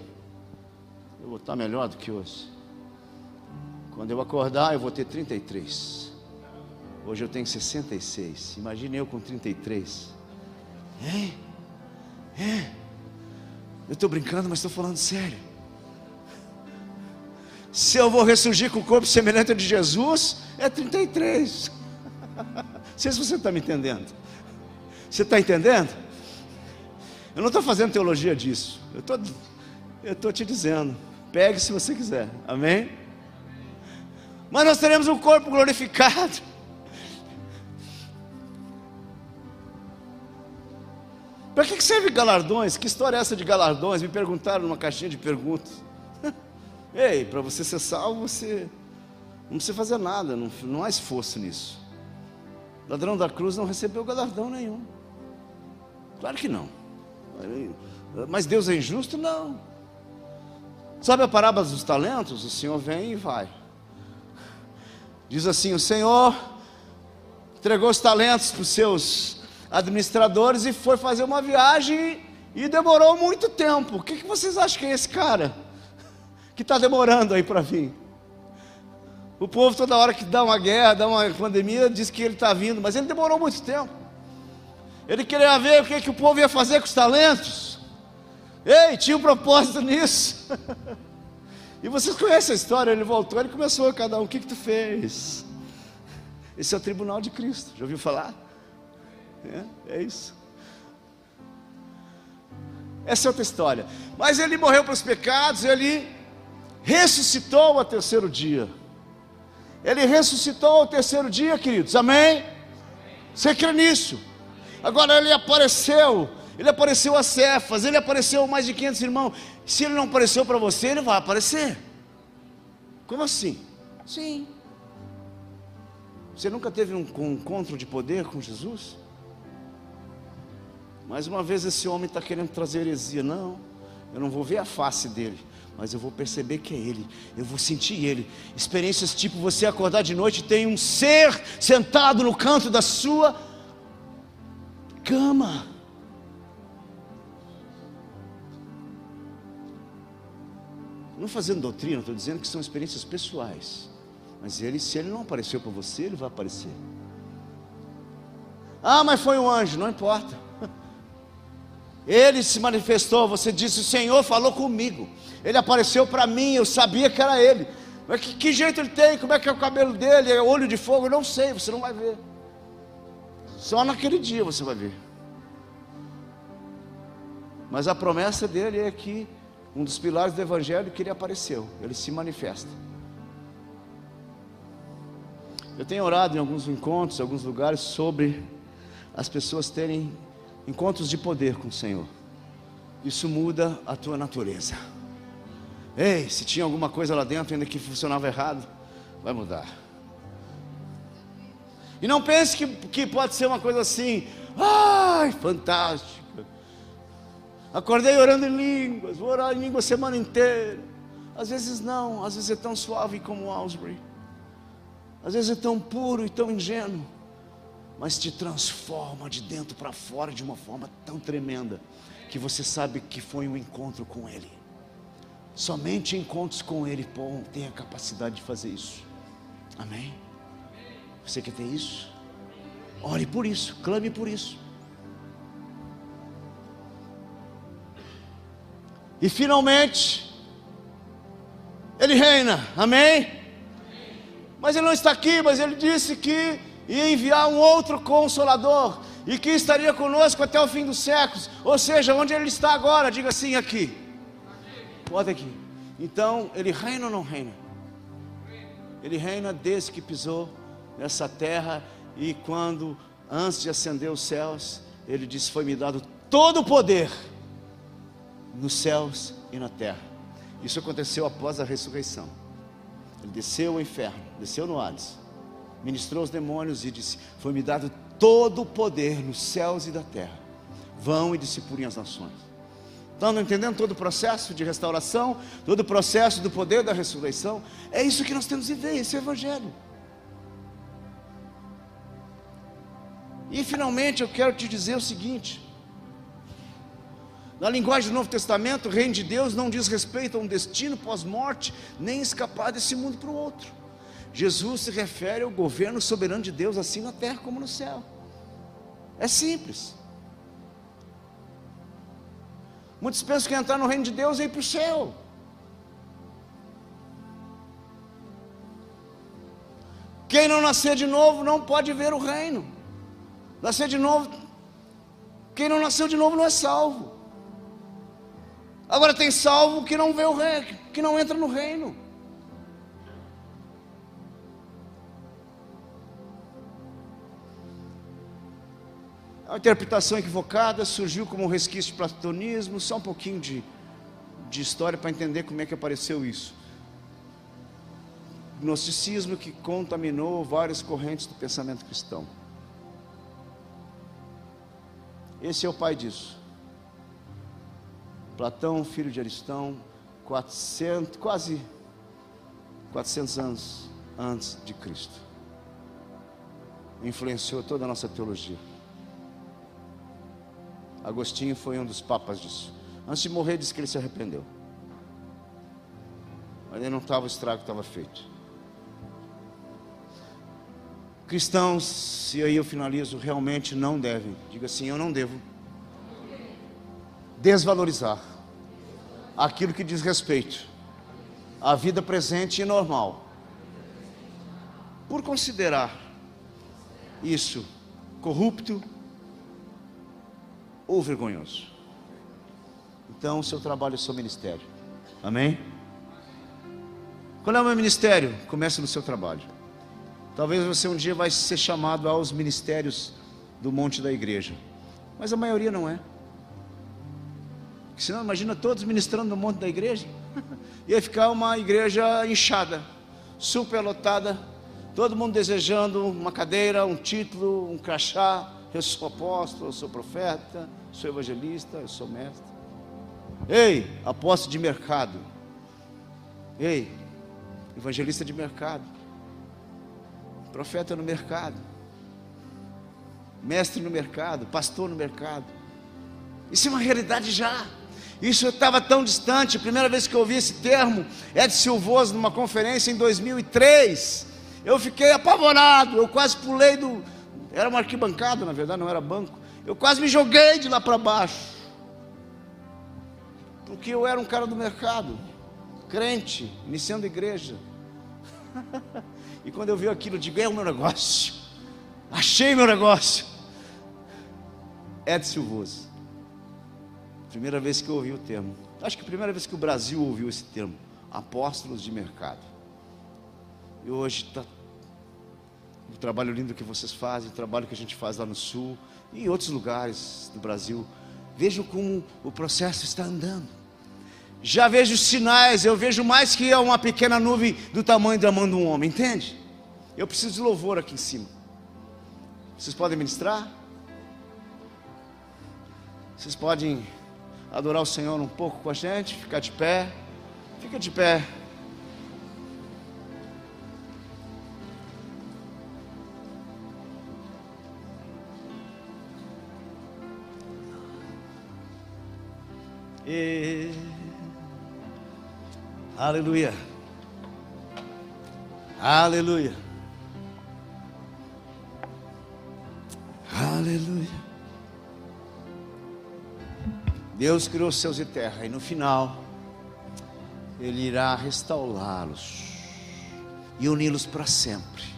Speaker 1: eu vou estar melhor do que hoje. Quando eu acordar, eu vou ter 33. Hoje eu tenho 66. Imagine eu com 33. É? É? Eu estou brincando, mas estou falando sério. Se eu vou ressurgir com o corpo semelhante ao de Jesus, é 33. Não sei se você está me entendendo. Você está entendendo? Eu não estou fazendo teologia disso. Eu tô, estou te dizendo. Pegue se você quiser. Amém? Mas nós teremos um corpo glorificado. Para que serve galardões? Que história é essa de galardões? Me perguntaram numa caixinha de perguntas. Ei, para você ser salvo, você não precisa fazer nada, não, não há esforço nisso. O ladrão da cruz não recebeu galardão nenhum. Claro que não. Mas Deus é injusto? Não. Sabe a parábola dos talentos? O Senhor vem e vai. Diz assim: o Senhor entregou os talentos para os seus administradores e foi fazer uma viagem e demorou muito tempo. O que, que vocês acham que é esse cara que está demorando aí para vir? O povo toda hora que dá uma guerra, dá uma pandemia, diz que ele está vindo, mas ele demorou muito tempo. Ele queria ver o que, que o povo ia fazer com os talentos. Ei, tinha um propósito nisso. e vocês conhecem a história, ele voltou, ele começou cada um, o que, que tu fez? Esse é o tribunal de Cristo, já ouviu falar? É, é isso. Essa é outra história. Mas ele morreu para os pecados, ele ressuscitou ao terceiro dia. Ele ressuscitou ao terceiro dia, queridos. Amém? Você crê nisso? Agora ele apareceu. Ele apareceu a Cefas, ele apareceu a mais de 500 irmãos. Se ele não apareceu para você, ele vai aparecer. Como assim? Sim. Você nunca teve um encontro de poder com Jesus? Mais uma vez esse homem está querendo trazer heresia. Não, eu não vou ver a face dele, mas eu vou perceber que é ele, eu vou sentir ele. Experiências tipo você acordar de noite e tem um ser sentado no canto da sua cama. Não fazendo doutrina, estou dizendo que são experiências pessoais. Mas ele, se ele não apareceu para você, ele vai aparecer. Ah, mas foi um anjo, não importa. Ele se manifestou, você disse: O Senhor falou comigo. Ele apareceu para mim, eu sabia que era ele. Mas que, que, jeito ele tem? Como é que é o cabelo dele? É olho de fogo? Eu não sei, você não vai ver. Só naquele dia você vai ver. Mas a promessa dele é que um dos pilares do Evangelho que ele apareceu, ele se manifesta. Eu tenho orado em alguns encontros, em alguns lugares, sobre as pessoas terem encontros de poder com o Senhor. Isso muda a tua natureza. Ei, se tinha alguma coisa lá dentro ainda que funcionava errado, vai mudar. E não pense que, que pode ser uma coisa assim, ai, fantástica. Acordei orando em línguas, vou orar em línguas a semana inteira. Às vezes não, às vezes é tão suave como Ausbury. Às vezes é tão puro e tão ingênuo mas te transforma de dentro para fora de uma forma tão tremenda que você sabe que foi um encontro com Ele. Somente encontros com Ele tem a capacidade de fazer isso. Amém? Você quer ter isso? Ore por isso, clame por isso. E finalmente, Ele reina, amém? Mas Ele não está aqui, mas Ele disse que e enviar um outro consolador, e que estaria conosco até o fim dos séculos, ou seja, onde ele está agora, diga assim aqui. Bota aqui. Então, ele reina ou não reina? Ele reina desde que pisou nessa terra e quando antes de ascender os céus, ele disse: Foi-me dado todo o poder nos céus e na terra. Isso aconteceu após a ressurreição. Ele desceu ao inferno, desceu no Hades, ministrou os demônios e disse: Foi-me dado todo o poder nos céus e da terra. Vão e discipulem as nações. Estão entendendo todo o processo de restauração, todo o processo do poder da ressurreição? É isso que nós temos que ver, esse é o Evangelho. E finalmente eu quero te dizer o seguinte: na linguagem do Novo Testamento, o reino de Deus não diz respeito a um destino pós-morte, nem escapar desse mundo para o outro. Jesus se refere ao governo soberano de Deus, assim na terra como no céu. É simples. Muitos pensam que entrar no reino de Deus é ir para o céu. Quem não nascer de novo não pode ver o reino. Nascer de novo, quem não nasceu de novo não é salvo. Agora tem salvo que não vê o reino, que não entra no reino. A interpretação equivocada surgiu como um resquício de platonismo, só um pouquinho de, de história para entender como é que apareceu isso. Gnosticismo que contaminou várias correntes do pensamento cristão. Esse é o pai disso. Platão, filho de Aristão, 400, quase 400 anos antes de Cristo. Influenciou toda a nossa teologia. Agostinho foi um dos papas disso. Antes de morrer, disse que ele se arrependeu. Mas ele não estava, o estrago estava feito. Cristãos, e aí eu finalizo, realmente não devem, diga assim: eu não devo desvalorizar aquilo que diz respeito à vida presente e normal, por considerar isso corrupto ou vergonhoso. Então, o seu trabalho é o seu ministério. Amém? Qual é o meu ministério? Começa no seu trabalho. Talvez você um dia vai ser chamado aos ministérios do monte da igreja. Mas a maioria não é. Porque senão, imagina todos ministrando no monte da igreja. Ia ficar uma igreja inchada, superlotada, todo mundo desejando uma cadeira, um título, um crachá. Eu sou apóstolo, eu sou profeta, sou evangelista, eu sou mestre. Ei, apóstolo de mercado. Ei, evangelista de mercado. Profeta no mercado. Mestre no mercado, pastor no mercado. Isso é uma realidade já. Isso estava tão distante. A primeira vez que eu ouvi esse termo, Ed Silvoso, numa conferência em 2003, eu fiquei apavorado. Eu quase pulei do. Era uma arquibancada, na verdade, não era banco. Eu quase me joguei de lá para baixo. Porque eu era um cara do mercado, crente, iniciando igreja. e quando eu vi aquilo, eu digo: é o meu negócio. Achei meu negócio. Ed Silvoso. Primeira vez que eu ouvi o termo. Acho que a primeira vez que o Brasil ouviu esse termo. Apóstolos de mercado. E hoje está o trabalho lindo que vocês fazem, o trabalho que a gente faz lá no sul e em outros lugares do Brasil. Vejo como o processo está andando. Já vejo sinais, eu vejo mais que uma pequena nuvem do tamanho da mão de um homem, entende? Eu preciso de louvor aqui em cima. Vocês podem ministrar? Vocês podem adorar o Senhor um pouco com a gente, ficar de pé. Fica de pé. E... Aleluia. Aleluia. Aleluia. Deus criou céus e terra, e no final, Ele irá restaurá-los e uni-los para sempre.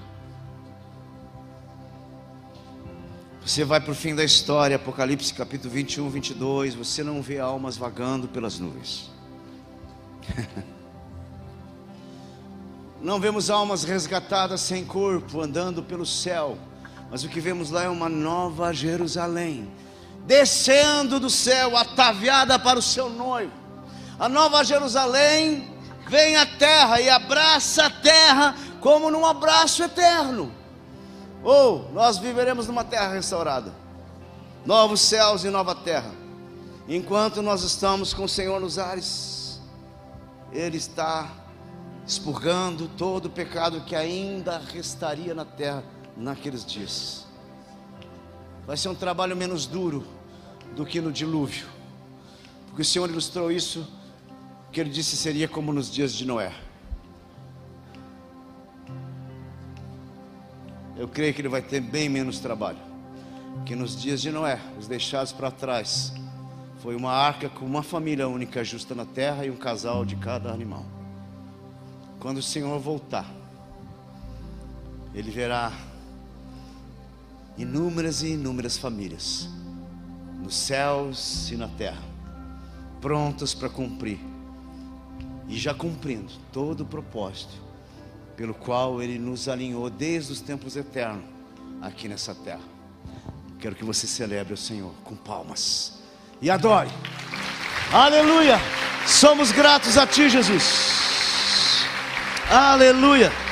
Speaker 1: Você vai para o fim da história, Apocalipse capítulo 21, 22. Você não vê almas vagando pelas nuvens. não vemos almas resgatadas sem corpo andando pelo céu, Mas o que vemos lá é uma nova Jerusalém, descendo do céu, ataviada para o seu noivo. A nova Jerusalém vem à terra e abraça a terra como num abraço eterno. Ou nós viveremos numa terra restaurada, novos céus e nova terra. Enquanto nós estamos com o Senhor nos ares, Ele está expurgando todo o pecado que ainda restaria na terra naqueles dias. Vai ser um trabalho menos duro do que no dilúvio, porque o Senhor ilustrou isso, que Ele disse seria como nos dias de Noé. Eu creio que Ele vai ter bem menos trabalho, que nos dias de Noé, os deixados para trás, foi uma arca com uma família única justa na terra e um casal de cada animal. Quando o Senhor voltar, Ele verá inúmeras e inúmeras famílias, nos céus e na terra, prontas para cumprir, e já cumprindo todo o propósito, pelo qual Ele nos alinhou desde os tempos eternos, aqui nessa terra. Quero que você celebre o Senhor com palmas e adore. Aleluia! Somos gratos a Ti, Jesus. Aleluia!